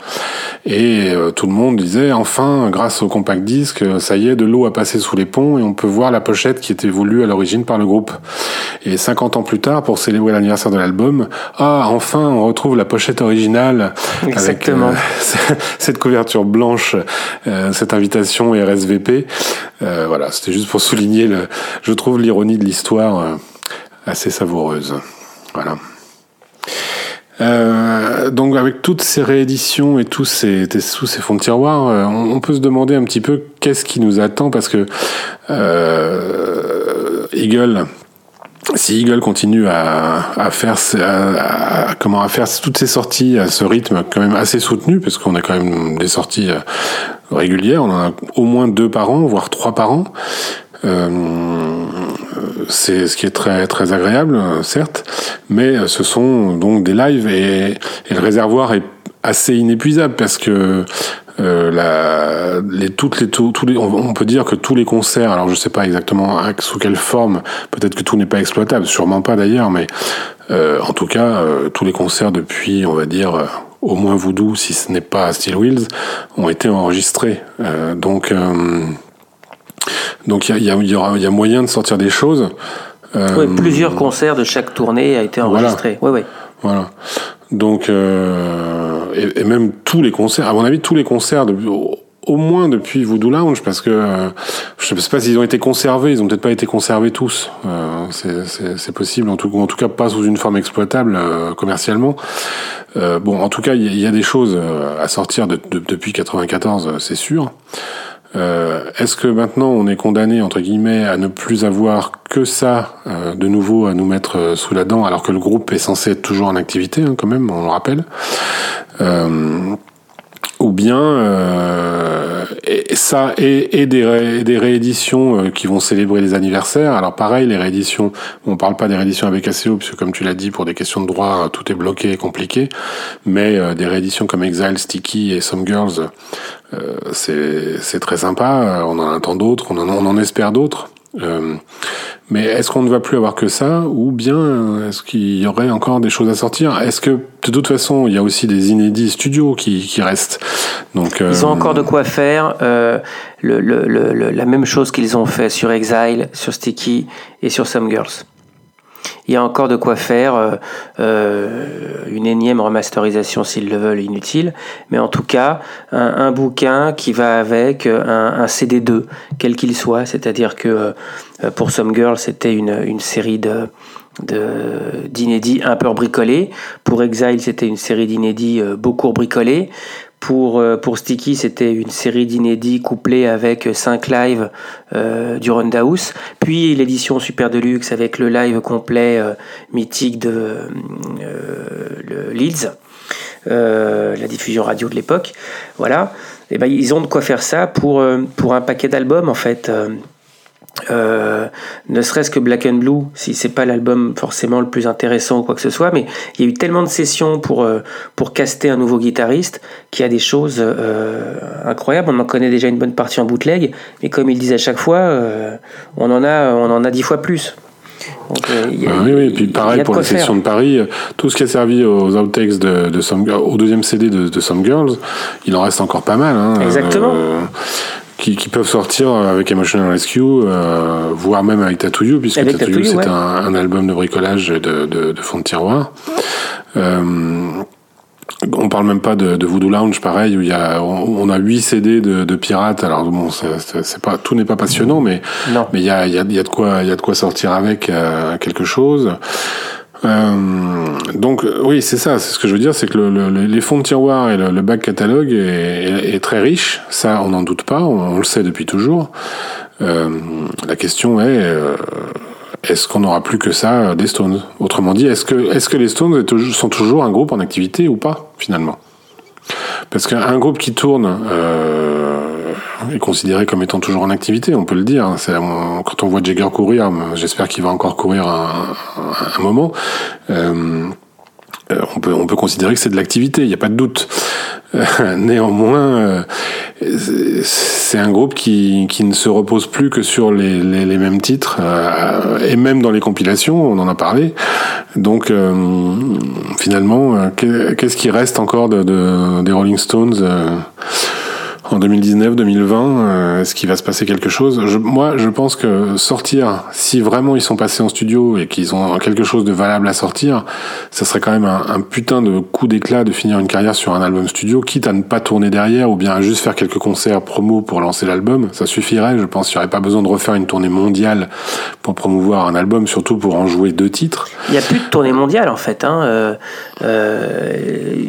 Et euh, tout le monde disait enfin, grâce au compact disque, euh, ça y est, de l'eau a passé sous les ponts et on peut voir la pochette qui était voulue à l'origine par le groupe. Et 50 ans plus tard, pour célébrer l'anniversaire de l'album, ah enfin, on retrouve la pochette originale Exactement. avec euh, cette couverture blanche, euh, cette invitation RSVP. Euh, voilà, c'était juste pour souligner, le, je trouve l'ironie de l'histoire euh, assez savoureuse. Voilà. Euh, donc avec toutes ces rééditions et tous ces, tous ces fonds de tiroir, euh, on, peut se demander un petit peu qu'est-ce qui nous attend parce que Eagle, si Eagle continue à, faire comment à faire toutes ces sorties à ce rythme quand même assez soutenu parce qu'on a quand même des sorties régulières, on en a au moins deux par an, voire trois par an. C'est ce qui est très très agréable, certes, mais euh, ce sont donc des lives et, le réservoir est assez inépuisable parce que euh, toutes les, on, peut dire que tous les concerts, alors je sais pas exactement à- sous quelle forme, peut-être que tout n'est pas exploitable, sûrement pas d'ailleurs, mais euh, en tout cas, tous les concerts depuis, on va dire, au moins Voodoo, si ce n'est pas Steel Wheels, ont été enregistrés. Donc, donc il y y, y aura- il y a moyen de sortir des choses. Euh, Ouais, plusieurs concerts de chaque tournée a été enregistré. Ouais, ouais. Voilà. Donc, euh, et, et même tous les concerts, à mon avis, tous les concerts, de, au, moins depuis Voodoo Lounge, parce que euh, je ne sais pas s'ils ont été conservés, ils ont peut-être pas été conservés tous. Euh, c'est- possible, en tout, en tout cas pas sous une forme exploitable euh, commercialement. Euh, bon, en tout cas, il y, y a des choses euh, à sortir de, de- depuis 94, euh, c'est sûr. Euh, Est-ce que maintenant on est condamné entre guillemets à ne plus avoir que ça euh, de nouveau à nous mettre euh, sous la dent alors que le groupe est censé être toujours en activité hein, quand même, on le rappelle. Ou bien euh, ça et, des, ré- des rééditions euh, qui vont célébrer les anniversaires. Alors pareil, les rééditions, on parle pas des rééditions avec ACO puisque comme tu l'as dit, pour des questions de droit, tout est bloqué et compliqué. Mais euh, des rééditions comme Exile, Sticky et Some Girls, euh, c'est très sympa. On en attend d'autres, on en, on en espère d'autres. Euh, mais est-ce qu'on ne va plus avoir que ça ou bien euh, est-ce qu'il y aurait encore des choses à sortir? Est-ce que de toute façon il y a aussi des inédits studios qui, restent Donc Ils ont euh, encore de quoi faire. euh, la même chose qu'ils ont fait sur Exile, sur Sticky et sur Some Girls. Il y a encore de quoi faire. euh, euh, une énième remasterisation, s'ils le veulent, inutile. Mais en tout cas, un, bouquin qui va avec euh, un, un CD2, quel qu'il soit. C'est-à-dire que pour Some Girls, c'était une, série d'inédits un peu bricolés. Pour Exile, c'était une série d'inédits beaucoup bricolés. Pour, euh, pour Sticky, c'était une série d'inédits couplée avec 5 lives euh, du Roundhouse. Puis l'édition Super Deluxe avec le live complet euh, mythique de euh, le Leeds, la diffusion radio de l'époque. Voilà. Et ben, ils ont de quoi faire ça pour, pour un paquet d'albums en fait. Euh, ne serait-ce que Black and Blue, si c'est pas l'album forcément le plus intéressant ou quoi que ce soit, mais il y a eu tellement de sessions pour, euh, pour caster un nouveau guitariste qu'il y a des choses euh, incroyables. On en connaît déjà une bonne partie en bootleg, mais comme ils disent à chaque fois, on en a on en a dix fois plus. Donc, il y a- Ah oui, oui, et puis pareil pour les sessions faire. de Paris, tout ce qui a servi aux outtakes de, de Some, au deuxième CD de, de Some Girls, il en reste encore pas mal. Hein, Exactement. Euh, qui, qui peuvent sortir avec Emotional Rescue, euh, voire même avec Tattoo You, puisque Avec Tattoo Tattoo You c'est un, un album de bricolage de, de, de fond de tiroir. Euh, on parle même pas de, de Voodoo Lounge, pareil, où il y a, on, on a 8 CD de, de pirates. Alors bon, c'est- pas, tout n'est pas passionnant, mais Non. mais il y a, il y, a, y a de quoi, il y a de quoi sortir avec euh, quelque chose. Euh, donc euh, oui, c'est ça. C'est ce que je veux dire, c'est que le, le- les fonds de tiroir et le, le back catalogue est, très riche. Ça, on n'en doute pas. On, le sait depuis toujours. Euh, la question est, est-ce qu'on n'aura plus que ça des Stones? Autrement dit, est-ce que, est-ce que les Stones sont toujours un groupe en activité ou pas, finalement? Parce qu'un groupe qui tourne est considéré comme étant toujours en activité, on peut le dire. C'est, quand on voit Jagger courir, j'espère qu'il va encore courir un, moment. Euh, euh, on peut, on peut considérer que c'est de l'activité, il n'y a pas de doute. Euh, néanmoins, euh, c'est un groupe qui, qui ne se repose plus que sur les, les, les mêmes titres, et même dans les compilations, on en a parlé. Donc, finalement, qu'est-ce qui reste encore de, de des Rolling Stones en 2019, 2020, euh, est-ce qu'il va se passer quelque chose? Je, Moi, je pense que sortir, si vraiment ils sont passés en studio et qu'ils ont quelque chose de valable à sortir, ça serait quand même un, un putain de coup d'éclat de finir une carrière sur un album studio, quitte à ne pas tourner derrière ou bien à juste faire quelques concerts promo pour lancer l'album. Ça suffirait, je pense. Il n'y aurait pas besoin de refaire une tournée mondiale pour promouvoir un album, surtout pour en jouer deux titres. Il n'y a plus de tournée mondiale en fait. Hein. Euh, euh,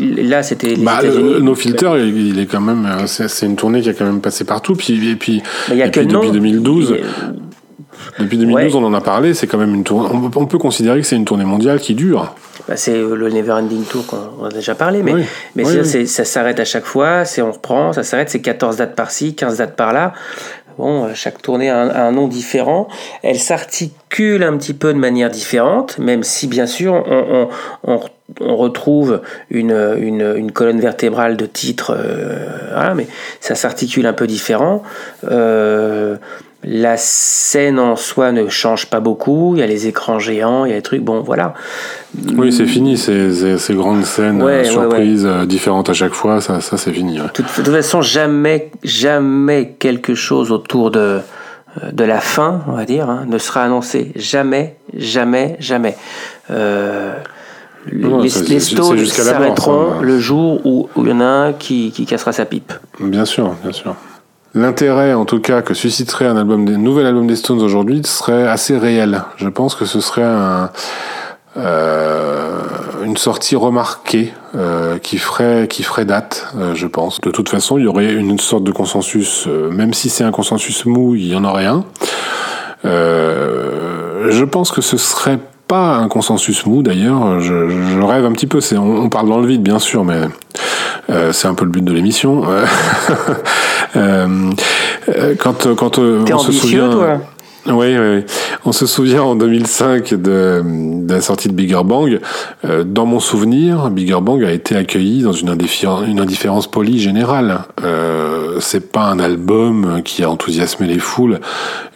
là, c'était les bah, États-Unis. No Filter, il est quand même, euh, c'est une tournée qui a quand même passé partout. Puis, et puis, Mais il y a et que puis nom. depuis 2012, Il- depuis 2012, Ouais. on en a parlé. C'est quand même une tournée. On, peut- on peut considérer que c'est une tournée mondiale qui dure. Bah, c'est le Neverending Tour qu'on on a déjà parlé, mais, Oui. mais Oui, ça, oui. c'est- ça s'arrête à chaque fois, c'est on reprend, ça s'arrête, c'est 14 dates par-ci, 15 dates par-là. Bon, euh, chaque tournée a un, a un nom différent. Elle s'articule un petit peu de manière différente, même si bien sûr on, on, on, on retrouve une, une, une colonne vertébrale de titres, euh, voilà, mais ça s'articule un peu différent. Euh, la scène en soi ne change pas beaucoup. Il y a les écrans géants, il y a les trucs. Bon, voilà. Oui, c'est fini. Ces, ces, ces grandes scènes. Ouais, euh, ouais, surprises différentes à chaque fois, ça, ça c'est fini. De toute, façon, jamais, jamais quelque chose autour de, de la fin, on va dire, hein, ne sera annoncé. Jamais, jamais, jamais. Euh, Non, les, Stones s'arrêteront ça. le jour où où il y en a un qui, qui cassera sa pipe. Bien sûr, bien sûr. L'intérêt, en tout cas, que susciterait un album, des, nouvel album des Stones aujourd'hui serait assez réel. Je pense que ce serait un, euh, une sortie remarquée euh, qui ferait qui ferait date, euh, je pense. De toute façon, il y aurait une sorte de consensus, euh, même si c'est un consensus mou, il y en aurait un. Euh, je pense que ce serait pas un consensus mou d'ailleurs. Je, je rêve un petit peu. C'est on, on parle dans le vide, bien sûr, mais euh, c'est un peu le but de l'émission. Euh, euh, quand quand euh, on se souvient. toi? Oui, oui. On se souvient en 2005 de, la sortie de Bigger Bang. Euh, dans mon souvenir, Bigger Bang a été accueilli dans une, indiffé- une indifférence polie générale. Euh, c'est pas un album qui a enthousiasmé les foules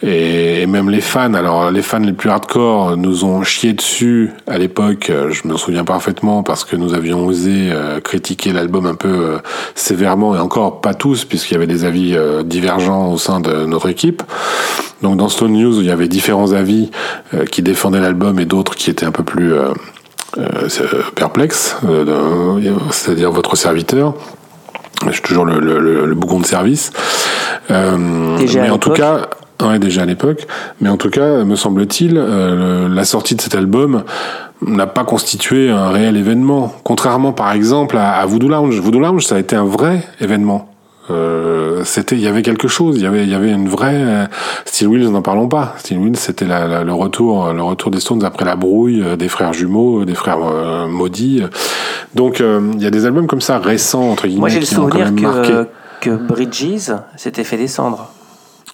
et, et même les fans. Alors les fans les plus hardcore nous ont chié dessus à l'époque. Je me souviens parfaitement parce que nous avions osé euh, critiquer l'album un peu euh, sévèrement et encore pas tous puisqu'il y avait des avis divergents au sein de notre équipe. Donc dans Stone News, il y avait différents avis euh, qui défendaient l'album et d'autres qui étaient un peu plus euh, euh, perplexes, euh, c'est-à-dire votre serviteur. Je suis toujours le, le, le, le bougon de service. Euh, Déjà mais en tout cas, ouais, déjà à l'époque. Mais en tout cas, me semble-t-il, euh, la sortie de cet album n'a pas constitué un réel événement. Contrairement, par exemple, à, à Voodoo Lounge. Voodoo Lounge, ça a été un vrai événement. Euh, c'était, il y avait quelque chose, il y avait, il y avait une vraie. euh, Steel Wheels, n'en parlons pas. Steel Wheels, c'était la, la- le retour, le retour des Stones après la brouille euh, des frères jumeaux, euh, des frères euh, maudits. Donc, euh, il y a des albums comme ça récents entre guillemets Moi, j'ai le souvenir que, que Bridges s'était fait descendre.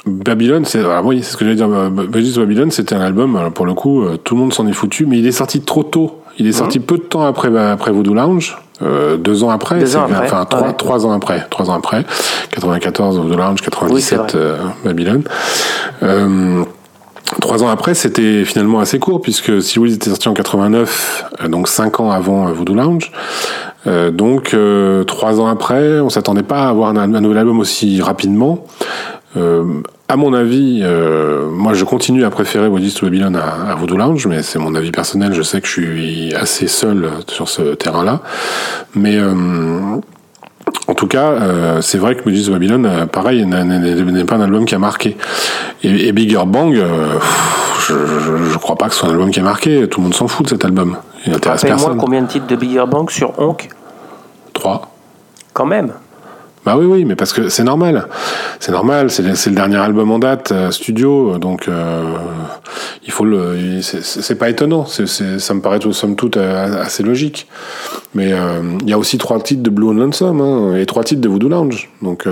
Babylone, c'est oui, c'est ce que j'allais dire. Euh, Bridges Babylone, c'était un album. pour le coup, euh, tout le monde s'en est foutu, mais il est sorti trop tôt. Il est sorti peu de temps après bah, après Voodoo Lounge, euh, deux ans après, Deux ans après, enfin trois, ouais. trois ans après, trois ans après, 94 Voodoo Lounge, Oui, c'est 97 vrai. euh, Babylone. Euh, Trois ans après, c'était finalement assez court puisque Si était sorti en 89, euh, donc cinq ans avant euh, Voodoo Lounge. Euh, donc euh, trois ans après, on s'attendait pas à avoir un, un nouvel album aussi rapidement. Euh, à mon avis, euh, moi je continue à préférer Bodies to Babylon à, à Voodoo Lounge, mais c'est mon avis personnel. Je sais que je suis assez seul sur ce terrain-là, mais euh, en tout cas, euh, c'est vrai que Bodies to Babylon, pareil, n'est- pas un album qui a marqué. Et, et Bigger Bang, pff, je, je, je crois pas que ce soit un album qui a marqué. Tout le monde s'en fout de cet album. Il n'intéresse personne. combien de titres de Bigger Bang sur Honk? Trois. Quand même. Bah oui, oui, mais parce que c'est normal. C'est normal, c'est le, dernier album en date, euh, studio, donc euh, il faut le. c'est- pas étonnant, c'est c'est- ça me paraît tout, somme toute euh, assez logique. Mais euh, il y a aussi trois titres de Blue and Lonesome hein, et trois titres de Voodoo Lounge. Donc,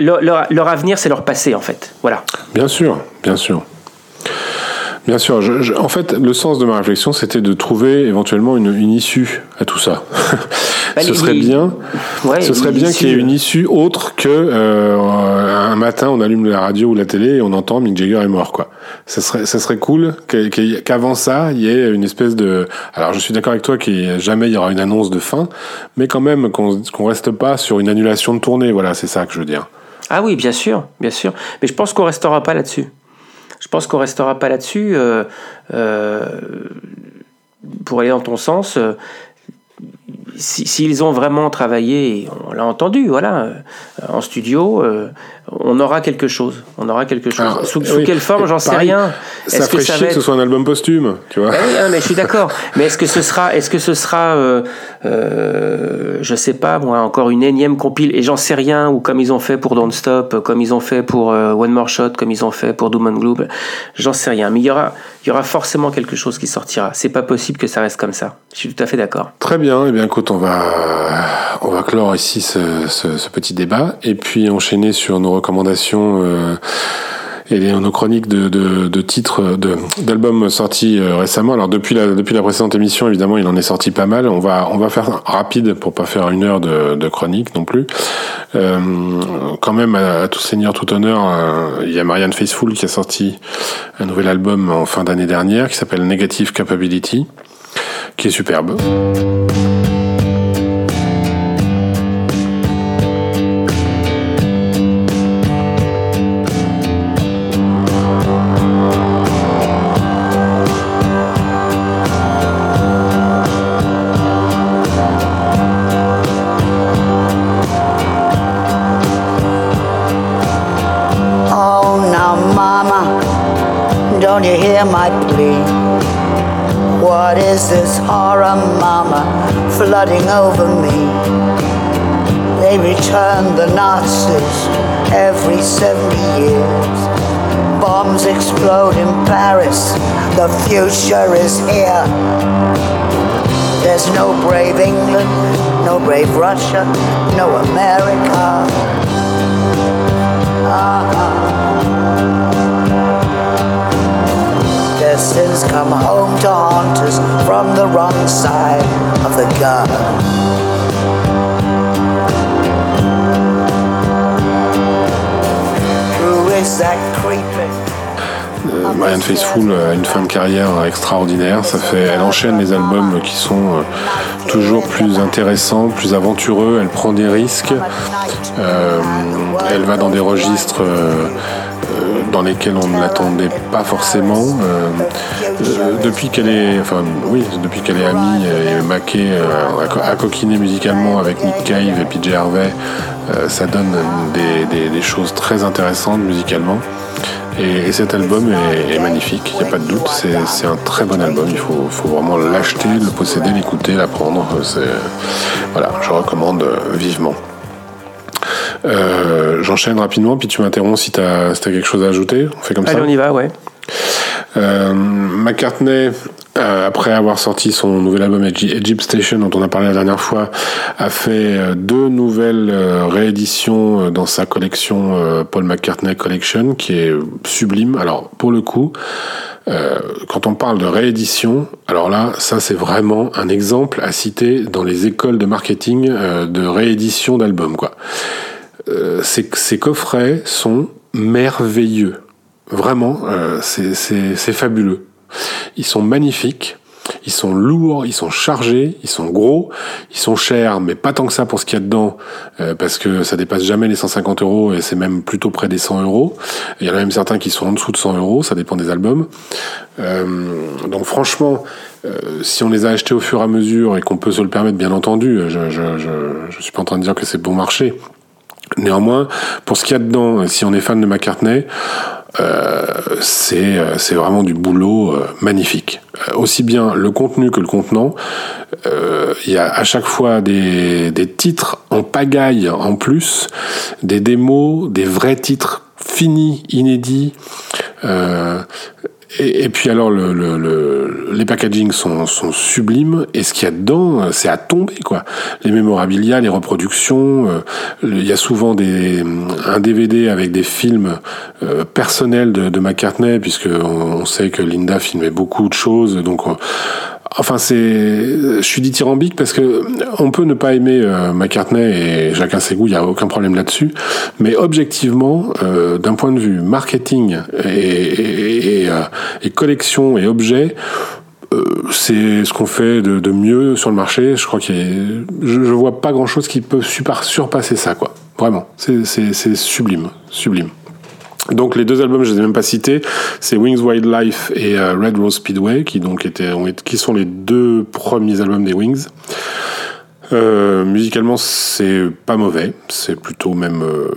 Leur, leur- leur avenir, c'est leur passé, en fait. Voilà. bien sûr, bien sûr. Bien sûr, je- je- en fait, le sens de ma réflexion, c'était de trouver éventuellement une, une issue à tout ça. Bah, Ce les- serait bien, Ouais, ce serait bien qu'il y ait une issue autre que euh, un matin on allume la radio ou la télé et on entend Mick Jagger est mort quoi. Ça serait ça serait cool qu'avant ça il y ait une espèce de. Alors je suis d'accord avec toi qu'il jamais il y aura une annonce de fin, mais quand même qu'on qu'on reste pas sur une annulation de tournée. Voilà, c'est ça que je veux dire. Ah oui, bien sûr, bien sûr. Mais je pense qu'on restera pas là-dessus. Je pense qu'on restera pas là-dessus. euh, euh, pour aller dans ton sens, euh, si- s'ils ont vraiment travaillé, on l'a entendu, voilà, euh, en studio, euh, on aura quelque chose. On aura quelque chose. Alors, sous, sous oui, quelle forme, j'en sais rien. Ça ferait que ça chier va que ce être soit un album posthume, tu vois. Ah oui, ah, mais je suis d'accord. Mais est-ce que ce sera, est-ce que ce sera, euh, euh, je sais pas, moi, encore une énième compile et j'en sais rien, ou comme ils ont fait pour Don't Stop, comme ils ont fait pour euh, One More Shot, comme ils ont fait pour Doom and Gloom, j'en sais rien. Mais il y aura, il y aura forcément quelque chose qui sortira. C'est pas possible que ça reste comme ça. Je suis tout à fait d'accord. Très bien, eh bien écoute, on va, on va clore ici ce, petit débat et puis enchaîner sur nos recommandations euh, et nos chroniques de, de, de titres d'albums sortis euh, récemment. Alors depuis la, depuis la précédente émission, évidemment, il en est sorti pas mal. On va, on va faire rapide pour pas faire une heure de, chronique non plus. Euh, quand même, à, tout seigneur, tout honneur, il y a Marianne Faithfull qui a sorti un nouvel album en fin d'année dernière qui s'appelle Negative Capability, qui est superbe. Is here. There's no brave England, no brave Russia, no America. Uh-uh. Their sins come home to haunt us from the wrong side of the gun. Marianne Faithfull a une fin de carrière extraordinaire. Elle enchaîne les albums qui sont euh, toujours plus intéressants, plus aventureux. Elle prend des risques. Euh, elle va dans des registres euh, euh, dans lesquels on ne l'attendait pas forcément. Euh, euh, depuis qu'elle est, enfin oui, depuis qu'elle est amie et maquée, euh, à à coquiner musicalement avec Nick Cave et PJ Harvey, euh, ça donne des choses très intéressantes musicalement. Et, et cet album est, est magnifique, il n'y a pas de doute. C'est un très bon album. Il faut, faut vraiment l'acheter, le posséder, l'écouter, l'apprendre. Voilà, je recommande vivement. Euh, J'enchaîne rapidement, puis tu m'interromps si tu as, quelque chose à ajouter. On fait comme Allez, ça. on y va, ouais. Euh, McCartney, euh, après avoir sorti son nouvel album Egy- Egypt Station, dont on a parlé la dernière fois, a fait euh, deux nouvelles euh, rééditions euh, dans sa collection Paul McCartney Collection, qui est sublime. Alors, pour le coup, quand on parle de réédition, alors là, ça c'est vraiment un exemple à citer dans les écoles de marketing de réédition d'albums, quoi. Ces, ces coffrets sont merveilleux. Vraiment, c'est fabuleux. Ils sont magnifiques, ils sont lourds, ils sont chargés, ils sont gros, ils sont chers, mais pas tant que ça pour ce qu'il y a dedans, euh, parce que ça dépasse jamais les 150 euros et c'est même plutôt près des 100 euros. Il y en a même certains qui sont en dessous de 100 euros, ça dépend des albums. Euh, donc franchement, euh, si on les a achetés au fur et à mesure et qu'on peut se le permettre, bien entendu, je, je, je, je suis pas en train de dire que c'est bon marché. Néanmoins, pour ce qu'il y a dedans, si on est fan de McCartney, euh, c'est euh, c'est vraiment du boulot euh, magnifique. Aussi bien le contenu que le contenant. Il y a à chaque fois des titres en pagaille en plus, des démos, des vrais titres finis, inédits. Et, puis alors le, le, le- les packagings sont, sont sublimes et ce qu'il y a dedans c'est à tomber quoi. Les mémorabilia, les reproductions, euh, il y a souvent des un DVD avec des films euh, personnels de, de McCartney puisque on, sait que Linda filmait beaucoup de choses donc on- Enfin, c'est, je suis dithyrambique parce que on peut ne pas aimer euh, McCartney et chacun ses goûts, il y a aucun problème là-dessus. Mais objectivement, euh, d'un point de vue marketing et, et, et, euh, et collection et objet, euh, c'est ce qu'on fait de, de mieux sur le marché. Je crois qu'il je, je vois pas grand-chose qui peut surpasser ça, quoi. Vraiment, c'est sublime, sublime. Donc les deux albums, je les ai même pas cités, c'est Wings Wildlife et euh, Red Rose Speedway, qui donc étaient, qui sont les deux premiers albums des Wings. Euh, musicalement, c'est pas mauvais, c'est plutôt même euh,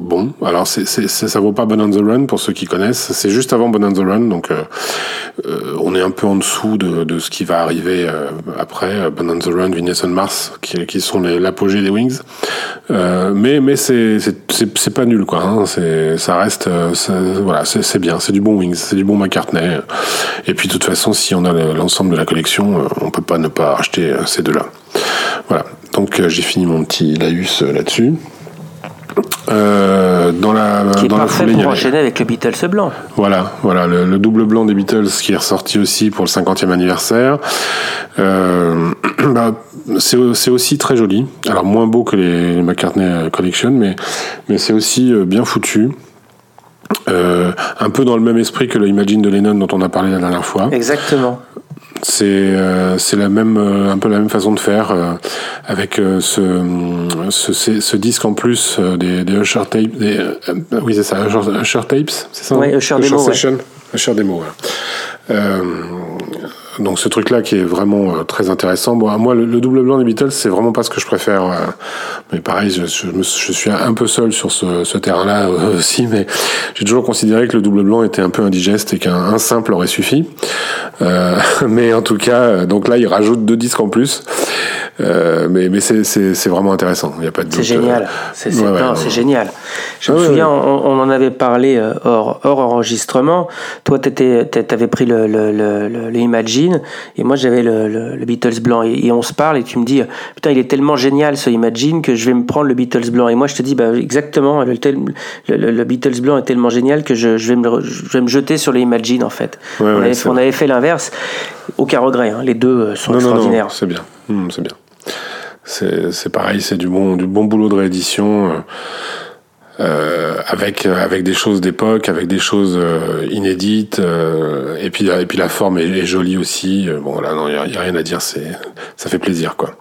bon. Alors, c'est, c'est, ça vaut pas Bon on the Run pour ceux qui connaissent. C'est juste avant Bon on the Run, donc euh, euh, on est un peu en dessous de, de ce qui va arriver euh, après Bon on the Run, Venus on Mars, qui, qui sont les, l'apogée des Wings. Mais mais c'est, c'est, pas nul, quoi. Hein. C'est, ça reste, voilà, c'est, bien, c'est du bon Wings, c'est du bon McCartney. Et puis de toute façon, si on a le- l'ensemble de la collection, on peut pas ne pas acheter ces deux-là. Voilà, donc euh, j'ai fini mon petit laïus euh, là-dessus. Euh, dans la, Qui est dans la parfait foulée, il y pour avait- enchaîner avec le Beatles blanc. voilà, voilà, le, le double blanc des Beatles qui est ressorti aussi pour le 50e anniversaire. Euh, bah, c'est aussi très joli. Alors moins beau que les, les McCartney Collection, mais, mais c'est aussi bien foutu. Euh, un peu dans le même esprit que le Imagine de Lennon dont on a parlé la dernière fois. Exactement. C'est euh, c'est la même euh, un peu la même façon de faire euh, avec euh, ce, ce ce ce disque en plus euh, des, des Usher tapes des oui c'est ça Usher, Usher tapes c'est ça Ouais, hein Usher Demo, ouais. Session Usher Demo voilà. Euh, donc ce truc là qui est vraiment euh, très intéressant bon moi le, le double blanc des Beatles c'est vraiment pas ce que je préfère euh, mais pareil je, je, me- je suis un peu seul sur ce, ce terrain là aussi mais j'ai toujours considéré que le double blanc était un peu indigeste et qu'un un simple aurait suffi euh, mais en tout cas, euh, donc là, il rajoute deux disques en plus. Euh, mais mais c'est vraiment intéressant. Il y a pas de C'est génial. C'est ouais, ouais, ouais. génial. Je me souviens, on, on en avait parlé euh, hors, hors enregistrement. Toi, tu avais pris le, le, le, le- le Imagine et moi, j'avais le, le, le Beatles blanc. Et, et on se parle et tu me dis Putain, il est tellement génial ce Imagine que je vais me prendre le Beatles blanc. Et moi, je te dis bah, Exactement, le, Beatles blanc est tellement génial que je, je, vais, me, je vais me jeter sur le Imagine en fait. Ouais, on, ouais, avait, on fait l'inverse. Aucun regret, hein. les deux euh, sont Non, extraordinaires. non, c'est bien. Hum, c'est bien. C'est c'est pareil, c'est du bon du bon boulot de réédition. Euh, euh, avec avec des choses d'époque, avec des choses euh, inédites, euh, et puis et puis la forme est, jolie aussi. Euh, Bon là, non, il y, a- rien à dire, c'est ça fait plaisir quoi.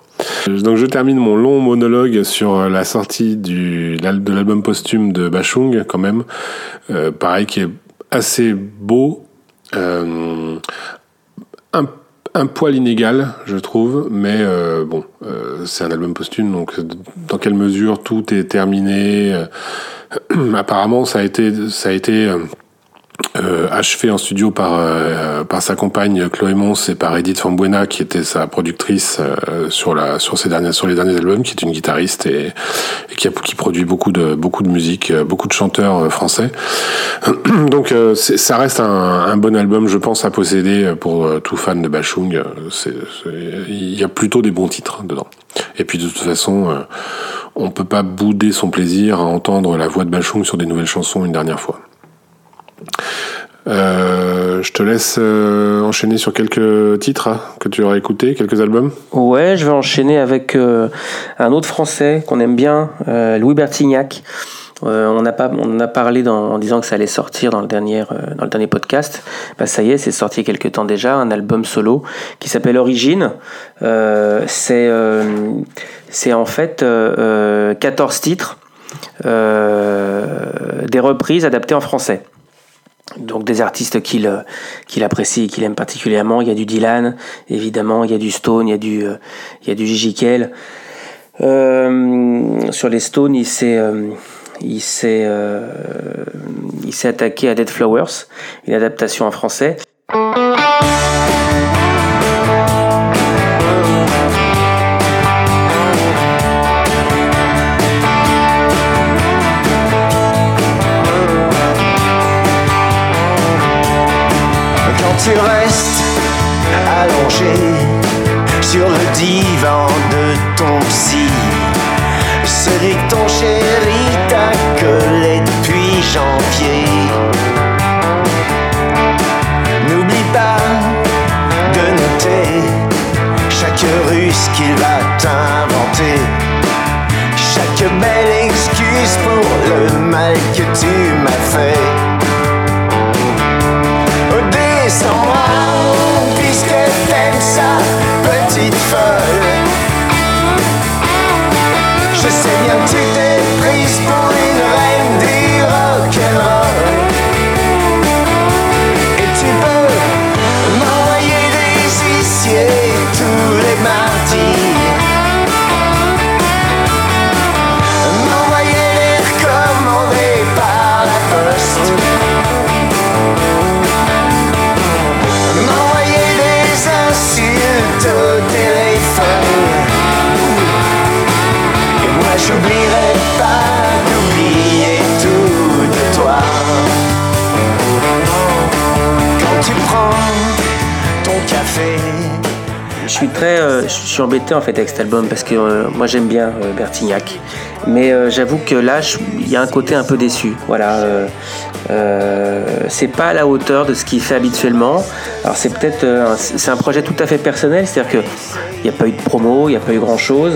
Donc je termine mon long monologue sur la sortie du de l'album posthume de Bachung quand même, euh, pareil qui est assez beau, euh, un poil inégal, je trouve, mais euh, bon, euh, c'est un album posthume, donc dans quelle mesure tout est terminé euh, Apparemment, ça a été, ça a été euh, achevé en studio par euh, par sa compagne Chloé Mons et par Edith Fambuena, qui était sa productrice euh, sur la sur ses derniers sur les derniers albums, qui est une guitariste et, et qui a, qui produit beaucoup de beaucoup de musique, euh, beaucoup de chanteurs euh, français. Donc euh, ça reste un, un bon album, je pense, à posséder pour tout fan de Bachung. Il y a plutôt des bons titres dedans. Et puis de toute façon, on peut pas bouder son plaisir à entendre la voix de Bachung sur des nouvelles chansons une dernière fois. Euh, je te laisse euh, enchaîner sur quelques titres hein, que tu auras écoutés, quelques albums. Ouais, je vais enchaîner avec euh, un autre Français qu'on aime bien, Louis Bertignac. On, a pas, on en a parlé en disant que ça allait sortir dans le dernier, dans le dernier podcast. Bah, ça y est, c'est sorti il quelques temps déjà, un album solo qui s'appelle Origine. C'est c'est en fait euh, euh, 14 titres, des reprises adaptées en français. Donc des artistes qu'il qu'il apprécie et qu'il aime particulièrement. Il y a du Dylan, évidemment, il y a du Stone, il y a du, euh, il y a du Gigi Kell. Euh, sur les Stones, il s'est euh, il s'est il s'est attaqué à Dead Flowers, une adaptation en français. Sur le divan de ton psy, celui que ton chéri t'a collé depuis janvier. N'oublie pas de noter chaque ruse qu'il va t'inventer, chaque belle excuse pour le mal que tu m'as fait. Oh, Descends-moi, petite folle. Je suis très, euh, je suis embêté en fait avec cet album parce que euh, moi j'aime bien euh, Bertignac, mais j'avoue que là il y a un côté un peu déçu. Voilà, c'est pas à la hauteur de ce qu'il fait habituellement. Alors c'est peut-être, c'est un projet tout à fait personnel, c'est-à-dire que il n'y a pas eu de promo, il n'y a pas eu grand chose.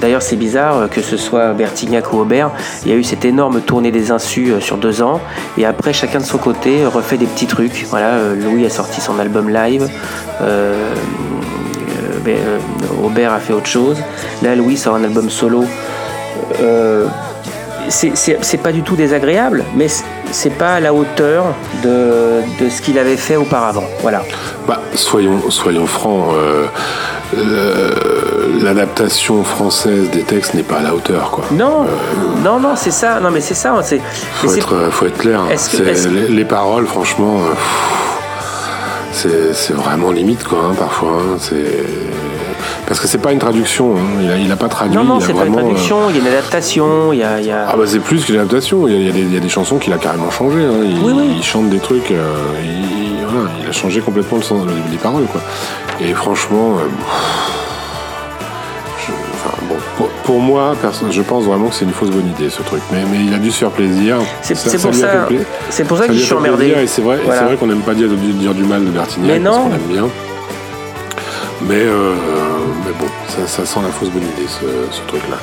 D'ailleurs c'est bizarre euh, que ce soit Bertignac ou Aubert, il y a eu cette énorme tournée des insus euh, sur deux ans, et après chacun de son côté euh, refait des petits trucs. Voilà, euh, Louis a sorti son album live. euh, euh, ben, euh, Aubert a fait autre chose. Là, Louis sort un album solo. Euh, c'est- pas du tout désagréable, mais c'est- pas à la hauteur de, de ce qu'il avait fait auparavant. Voilà. Bah, soyons, soyons francs, euh, le- l'adaptation française des textes n'est pas à la hauteur, quoi. Non, non, non, c'est ça. Non, mais c'est ça. C'est, Faut être, faut être clair. Que- que- les, les paroles, franchement, euh, c'est vraiment limite, quoi, hein, parfois. hein, c'est parce que c'est pas une traduction. hein, Il a, il a pas traduit. non, non, c'est pas une euh, traduction. Il y a une adaptation. Il y a, il y a- Ah bah c'est plus qu'une adaptation, il y, a, il y a des, il y a des chansons qu'il a carrément changé. hein. Il, Oui, oui. il chante des trucs, euh, il, voilà, il a changé complètement le sens des paroles. Quoi. Et franchement, euh, je- enfin, bon, pour, pour moi, je pense vraiment que c'est une fausse bonne idée ce truc. Mais, mais il a dû se faire plaisir. C'est- pour ça- c'est pour ça que lui je suis emmerdé. Et c'est vrai, Voilà. vrai qu'on n'aime pas dire, dire du mal de Bertignac Mais parce non. qu'on aime bien. Mais, euh, mais bon, ça, ça sent la fausse bonne idée ce, ce truc-là.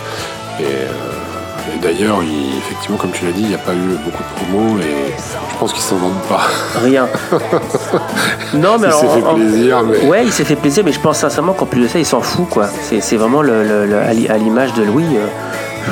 Et, euh, et d'ailleurs, il- effectivement, comme tu l'as dit, il n'y a pas eu beaucoup de promos et je pense qu'ils s'en vendent pas. Rien. non, mais Il s'est fait en- plaisir, mais- Ouais, il s'est fait plaisir, mais je pense sincèrement qu'en plus de ça, il s'en fout, quoi. C'est vraiment le, le- le- à l'i- à l'image de Louis. euh,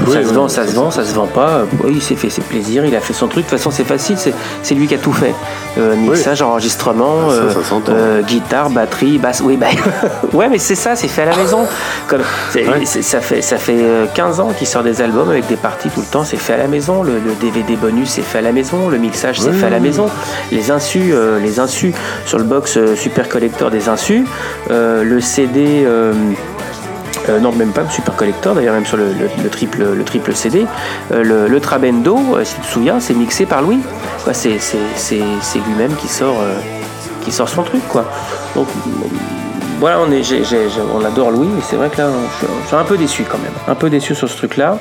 Oui, ça se vend, oui, ça se vend, ça. ça se vend pas. euh, oui, il s'est fait ses plaisirs, il a fait son truc. De toute façon, c'est facile, c'est lui qui a tout fait. Euh, mixage, enregistrement, Ah, ça, euh, euh, guitare, batterie, basse. Oui, bah, ouais, mais c'est ça, c'est fait à la maison. Comme, Ouais. ça fait, ça fait euh, 15 ans qu'il sort des albums avec des parties tout le temps, c'est fait à la maison. Le, le DVD bonus, c'est fait à la maison. Le mixage, c'est fait à la maison. Les insus, euh, les insus sur le box Super Collector des insus. Le CD. Euh, non, même pas le Super Collector, d'ailleurs, même sur le, le- le triple, le triple CD. Euh, le, Trabendo, euh, si tu te souviens, c'est mixé par Louis. C'est, lui-même qui sort, son truc. Donc, voilà, on, on adore Louis, mais c'est vrai que là, je suis, un peu déçu quand même. Un peu déçu sur ce truc-là.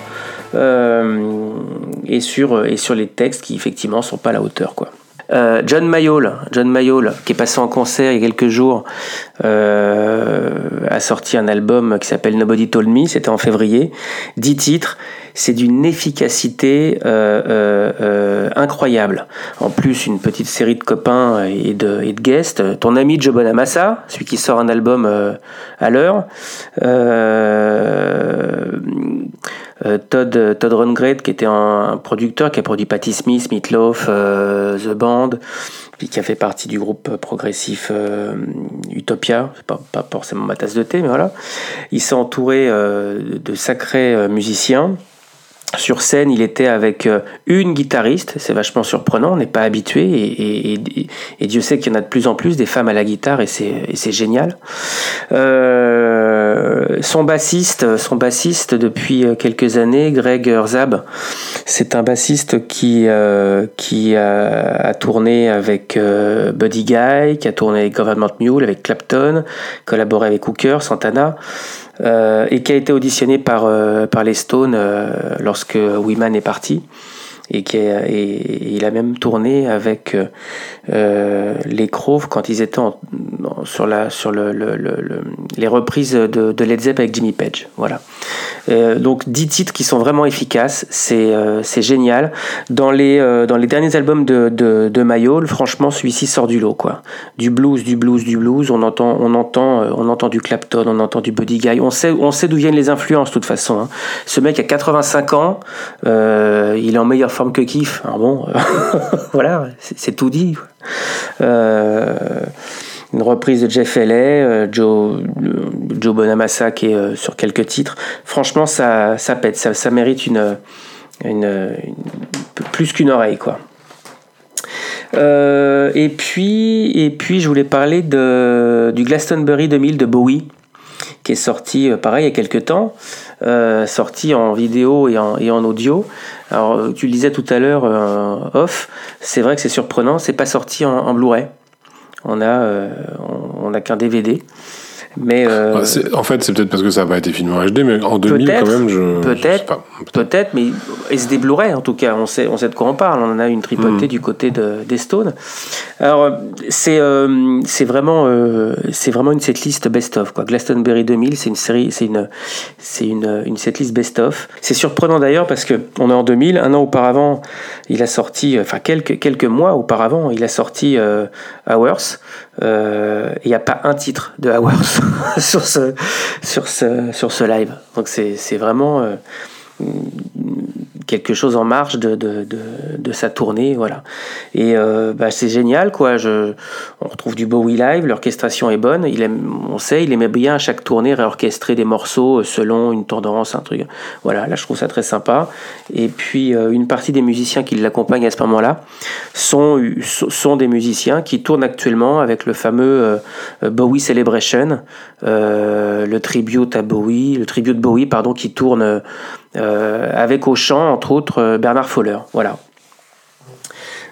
Et, sur, et sur les textes qui, effectivement, sont pas à la hauteur, quoi. Euh, John Mayall, John Mayall, qui est passé en concert il y a quelques jours, euh, a sorti un album qui s'appelle Nobody Told Me, c'était en février, 10 titres, c'est d'une efficacité euh, incroyable. En plus, une petite série de copains et de, guests. Ton ami Joe Bonamassa, celui qui sort un album à l'heure. Euh, euh, Todd, Todd Rundgren, qui était un, producteur qui a produit Patti Smith, Meatloaf, euh, The Band, puis qui a fait partie du groupe progressif Utopia. Pas, pas forcément ma tasse de thé, mais voilà. Il s'est entouré de sacrés musiciens. Sur scène, il était avec euh, une guitariste, c'est vachement surprenant, on n'est pas habitué, et, Dieu sait qu'il y en a de plus en plus des femmes à la guitare, et c'est génial. Euh, son bassiste, son bassiste depuis euh, quelques années, Greg Herzab, c'est un bassiste qui, qui a, tourné avec Buddy Guy, qui a tourné avec Government Mule, avec Clapton, collaboré avec Hooker, Santana, et qui a été auditionné par, euh, les Stones euh, lorsque Wiman est parti. Et, qui et- il a même tourné avec euh, euh, les Crows quand ils étaient en- en- sur, la, sur le, le- le- le- les reprises de, de Led Zepp avec Jimmy Page. Voilà. Euh, donc 10 titres qui sont vraiment efficaces, c'est euh, génial. Dans les, dans les derniers albums de, de, de Mayol, franchement, celui-ci sort du lot. Quoi. Du blues, du blues, du blues. On entend, on entend, on entend du Clapton, on entend du Buddy Guy. On sait, on sait d'où viennent les influences, de toute façon. hein. Ce mec a 85 ans, il est en meilleure que Kiff. Alors bon, euh, voilà, c'est tout dit. Euh, une reprise de Jeff Haley, euh, Joe, Joe Bonamassa qui est sur quelques titres. Franchement, ça, ça pète, ça, mérite une, plus qu'une oreille, quoi. Et puis, et puis, je voulais parler de, du Glastonbury 2000 de Bowie, est sorti, euh, pareil, il y a quelques temps, euh, sorti en vidéo et en, audio. Alors, euh, tu le disais tout à l'heure, off, c'est vrai que c'est surprenant, c'est pas sorti en, Blu-ray. On a, on, on a qu'un DVD. Mais euh, Bah, en fait, c'est peut-être parce que ça n'a pas été filmé en HD, mais en 2000 Peut-être, quand même, je. peut-être. Peut-être, mais SD Blu-ray en tout cas, on sait, on sait de quoi on parle. On en a une tripotée du côté de, des Stones. Alors c'est euh, c'est vraiment euh, c'est vraiment une setlist best-of quoi. Glastonbury 2000, c'est une série, c'est une c'est une, une setlist best-of. C'est surprenant d'ailleurs parce que on est en 2000, un an auparavant, il a sorti, euh, enfin quelques quelques mois auparavant, il a sorti Hours. Euh, Il n'y a pas un titre de Hours sur ce sur ce sur ce live. Donc c'est vraiment euh, quelque chose en marge de, de, de, sa tournée, voilà. Et euh, bah, c'est génial, quoi. Je, on retrouve du Bowie live, l'orchestration est bonne. Il aime, on sait, il aimait bien à chaque tournée réorchestrer des morceaux selon une tendance, un truc. Voilà, là je trouve ça très sympa. Et puis euh, une partie des musiciens qui l'accompagnent à ce moment-là sont, sont des musiciens qui tournent actuellement avec le fameux euh, Bowie Celebration, euh, le tribute à Bowie, le tribute de Bowie, pardon, qui tourne euh, avec au chant, entre autres, euh, Bernard Foller. Voilà.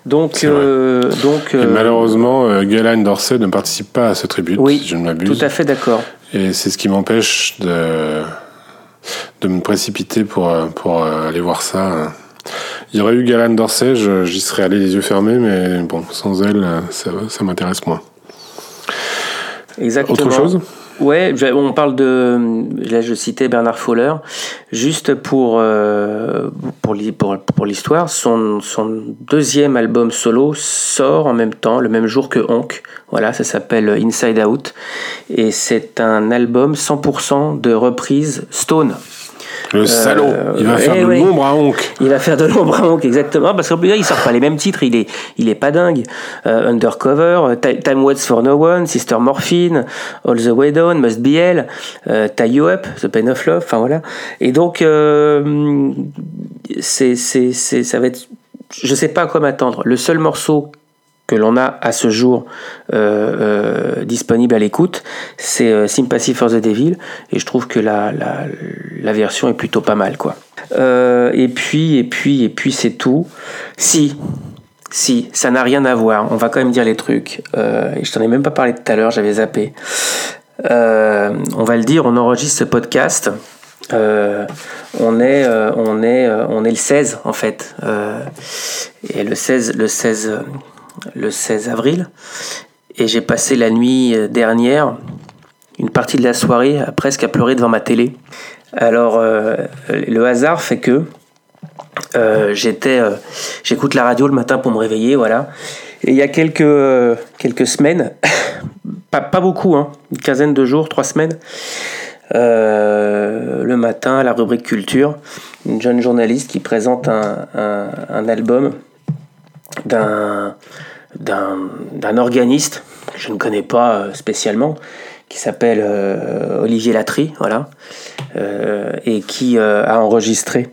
Donc, euh, donc Et euh, malheureusement, euh, Galen Dorsey ne participe pas à ce tribut, Oui, si je ne m'abuse. tout à fait d'accord. Et c'est ce qui m'empêche de, de me précipiter pour, euh, pour euh, aller voir ça. Il y aurait eu Galen Dorsey, je- j'y serais allé les yeux fermés, mais bon, sans elle, euh, ça, ça m'intéresse moins. Exactement. Autre chose? Ouais, on parle de. Là, je citais Bernard Fowler. Juste pour, euh, pour, l'hi- pour, pour l'histoire, son, son deuxième album solo sort en même temps, le même jour que Honk. Voilà, ça s'appelle Inside Out. Et c'est un album 100% de reprise Stone. Le salaud Il va eh faire de ouais. l'ombre à Honk Il va faire de l'ombre à Honk, exactement. Parce qu'en plus, il sort pas les mêmes titres. Il est, il est pas dingue. Euh, Undercover, euh, Ti- Time Waits for No One, Sister Morphine, All the Way Down, Must Be Hell, euh, Tie You Up, The Pain of Love. Enfin voilà. Et donc, euh, c'est, c'est, c'est, ça va être. Je sais pas à quoi m'attendre. Le seul morceau que l'on a à ce jour euh, euh, disponible à l'écoute, c'est euh, Sympathy for the Devil, et je trouve que la, la, la version est plutôt pas mal, quoi. Euh, et puis, et puis, et puis, c'est tout. Si, si, ça n'a rien à voir. On va quand même dire les trucs. Et je t'en ai même pas parlé tout à l'heure, j'avais zappé. On va le dire, on enregistre ce podcast. On est, on est, on est le 16 en fait. Et le 16, le 16, euh, le 16 avril. Et j'ai passé la nuit euh, dernière, une partie de la soirée, presque à pleurer devant ma télé. Alors, euh, le hasard fait que euh, j'étais, j'écoute la radio le matin pour me réveiller, voilà. Et il y a quelques, semaines, pas, beaucoup, hein, une quinzaine de jours, trois semaines, le matin, à la rubrique culture, une jeune journaliste qui présente un album d'un, organiste que je ne connais pas euh, spécialement, qui s'appelle euh, Olivier Latry, voilà, euh, et qui a enregistré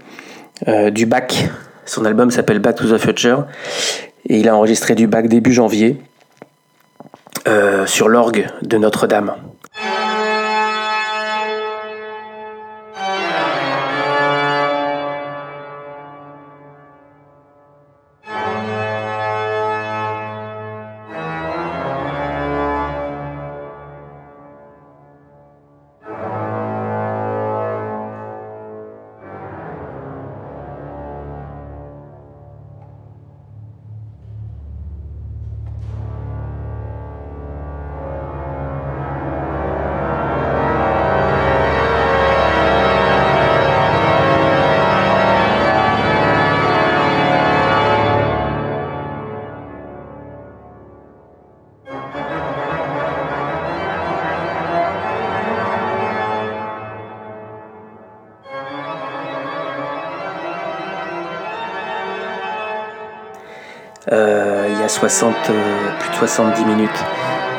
du bac. Son album s'appelle Back to the Future. Et il a enregistré du bac début janvier sur l'orgue de Notre-Dame. 60, euh, plus de 70 minutes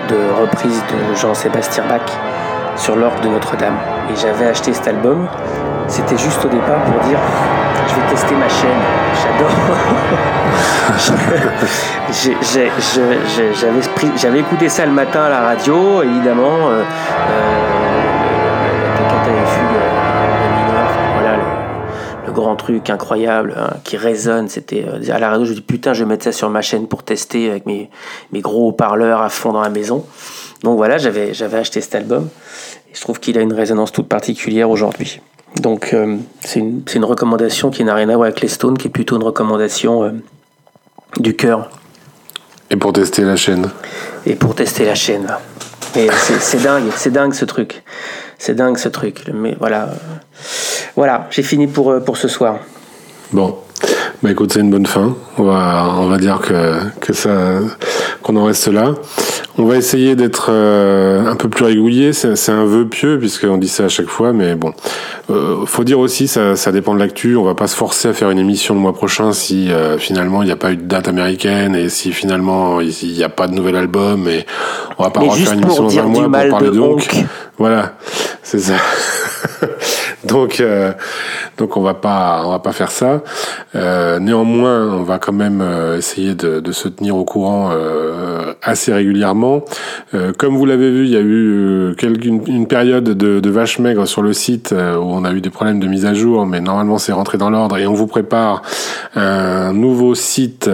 de reprise de Jean-Sébastien Bach sur l'orgue de Notre-Dame. Et j'avais acheté cet album. C'était juste au départ pour dire je vais tester ma chaîne. J'adore. J'avais écouté ça le matin à la radio, évidemment. Euh, euh, grand truc incroyable hein, qui résonne. C'était euh, à la radio, je me dis putain, je vais mettre ça sur ma chaîne pour tester avec mes, mes gros haut-parleurs à fond dans la maison. Donc voilà, j'avais j'avais acheté cet album et je trouve qu'il a une résonance toute particulière aujourd'hui. Donc euh, c'est une, c'est une recommandation qui n'a rien à voir avec les Stones, qui est plutôt une recommandation euh, du cœur Et pour tester la chaîne. et pour tester la chaîne. Et c'est c'est dingue, c'est dingue ce truc. C'est dingue ce truc. Mais voilà, voilà, j'ai fini pour, euh, pour ce soir. Bon. Bah écoute, c'est une bonne fin. On va, on va dire que, que ça, qu'on en reste là. On va essayer d'être euh, un peu plus régulier. C'est un vœu pieux puisqu'on dit ça à chaque fois, mais bon. Euh, faut dire aussi, ça, ça dépend de l'actu. On va pas se forcer à faire une émission le mois prochain si euh, finalement il n'y a pas eu de date américaine et si finalement il n'y a pas de nouvel album et on va pas refaire une émission dans un mois pour parler de. Honk. Voilà, c'est ça. donc, euh, donc on va pas, on va pas faire ça. Euh, néanmoins, on va quand même euh, essayer de, de se tenir au courant euh, assez régulièrement. Euh, comme vous l'avez vu, il y a eu une, une période de, de vache maigre sur le site où on a eu des problèmes de mise à jour, mais normalement c'est rentré dans l'ordre et on vous prépare un nouveau site.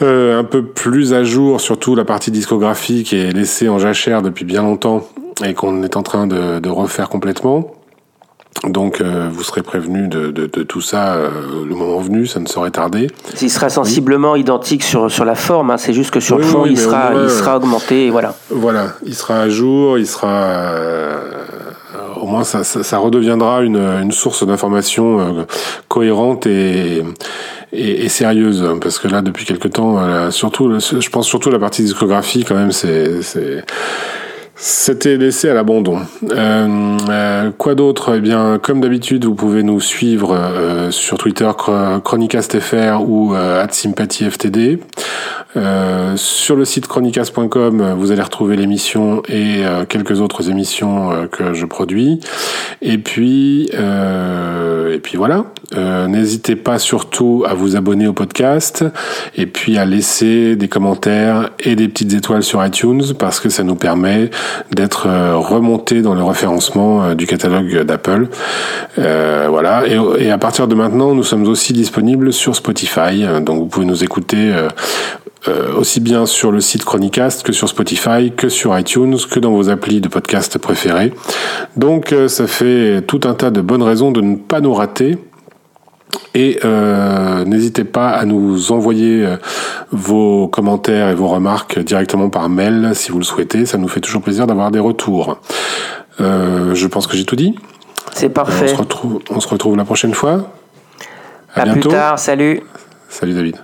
Euh, un peu plus à jour, surtout la partie discographie qui est laissée en jachère depuis bien longtemps et qu'on est en train de, de refaire complètement. Donc euh, vous serez prévenus de, de, de tout ça euh, le moment venu, ça ne saurait tarder. Il sera sensiblement identique sur, sur la forme, hein, c'est juste que sur Oui, le fond, oui, il, mais sera, il augmenté, et voilà. Voilà, il sera à jour, il sera... euh, au moins ça, ça, ça redeviendra une, une source d'information euh, cohérente et, et, et sérieuse. Parce que là, depuis quelque temps, euh, surtout, je pense surtout à la partie discographie, quand même, c'est... c'était laissé à l'abandon. Euh, euh, quoi d'autre? Eh bien, comme d'habitude, vous pouvez nous suivre euh, sur Twitter Chro- chronicastfr ou euh, @sympathyftd. Euh, sur le site chronicast.com, vous allez retrouver l'émission et quelques autres émissions que je produis. Et puis, et puis voilà. N'hésitez pas surtout à vous abonner au podcast et puis à laisser des commentaires et des petites étoiles sur iTunes parce que ça nous permet d'être euh, remonté dans le référencement euh, du catalogue d'Apple. Euh, voilà. Et, à partir de maintenant, nous sommes aussi disponibles sur Spotify. Donc vous pouvez nous écouter. aussi bien sur le site Chronicast que sur Spotify, que sur iTunes, que dans vos applis de podcast préférés. Donc ça fait tout un tas de bonnes raisons de ne pas nous rater. Et euh, n'hésitez pas à nous envoyer euh, vos commentaires et vos remarques directement par mail si vous le souhaitez. Ça nous fait toujours plaisir d'avoir des retours. Euh, je pense que j'ai tout dit. C'est On parfait. se retrouve, on se retrouve la prochaine fois. À, À plus bientôt. tard, salut. Salut David.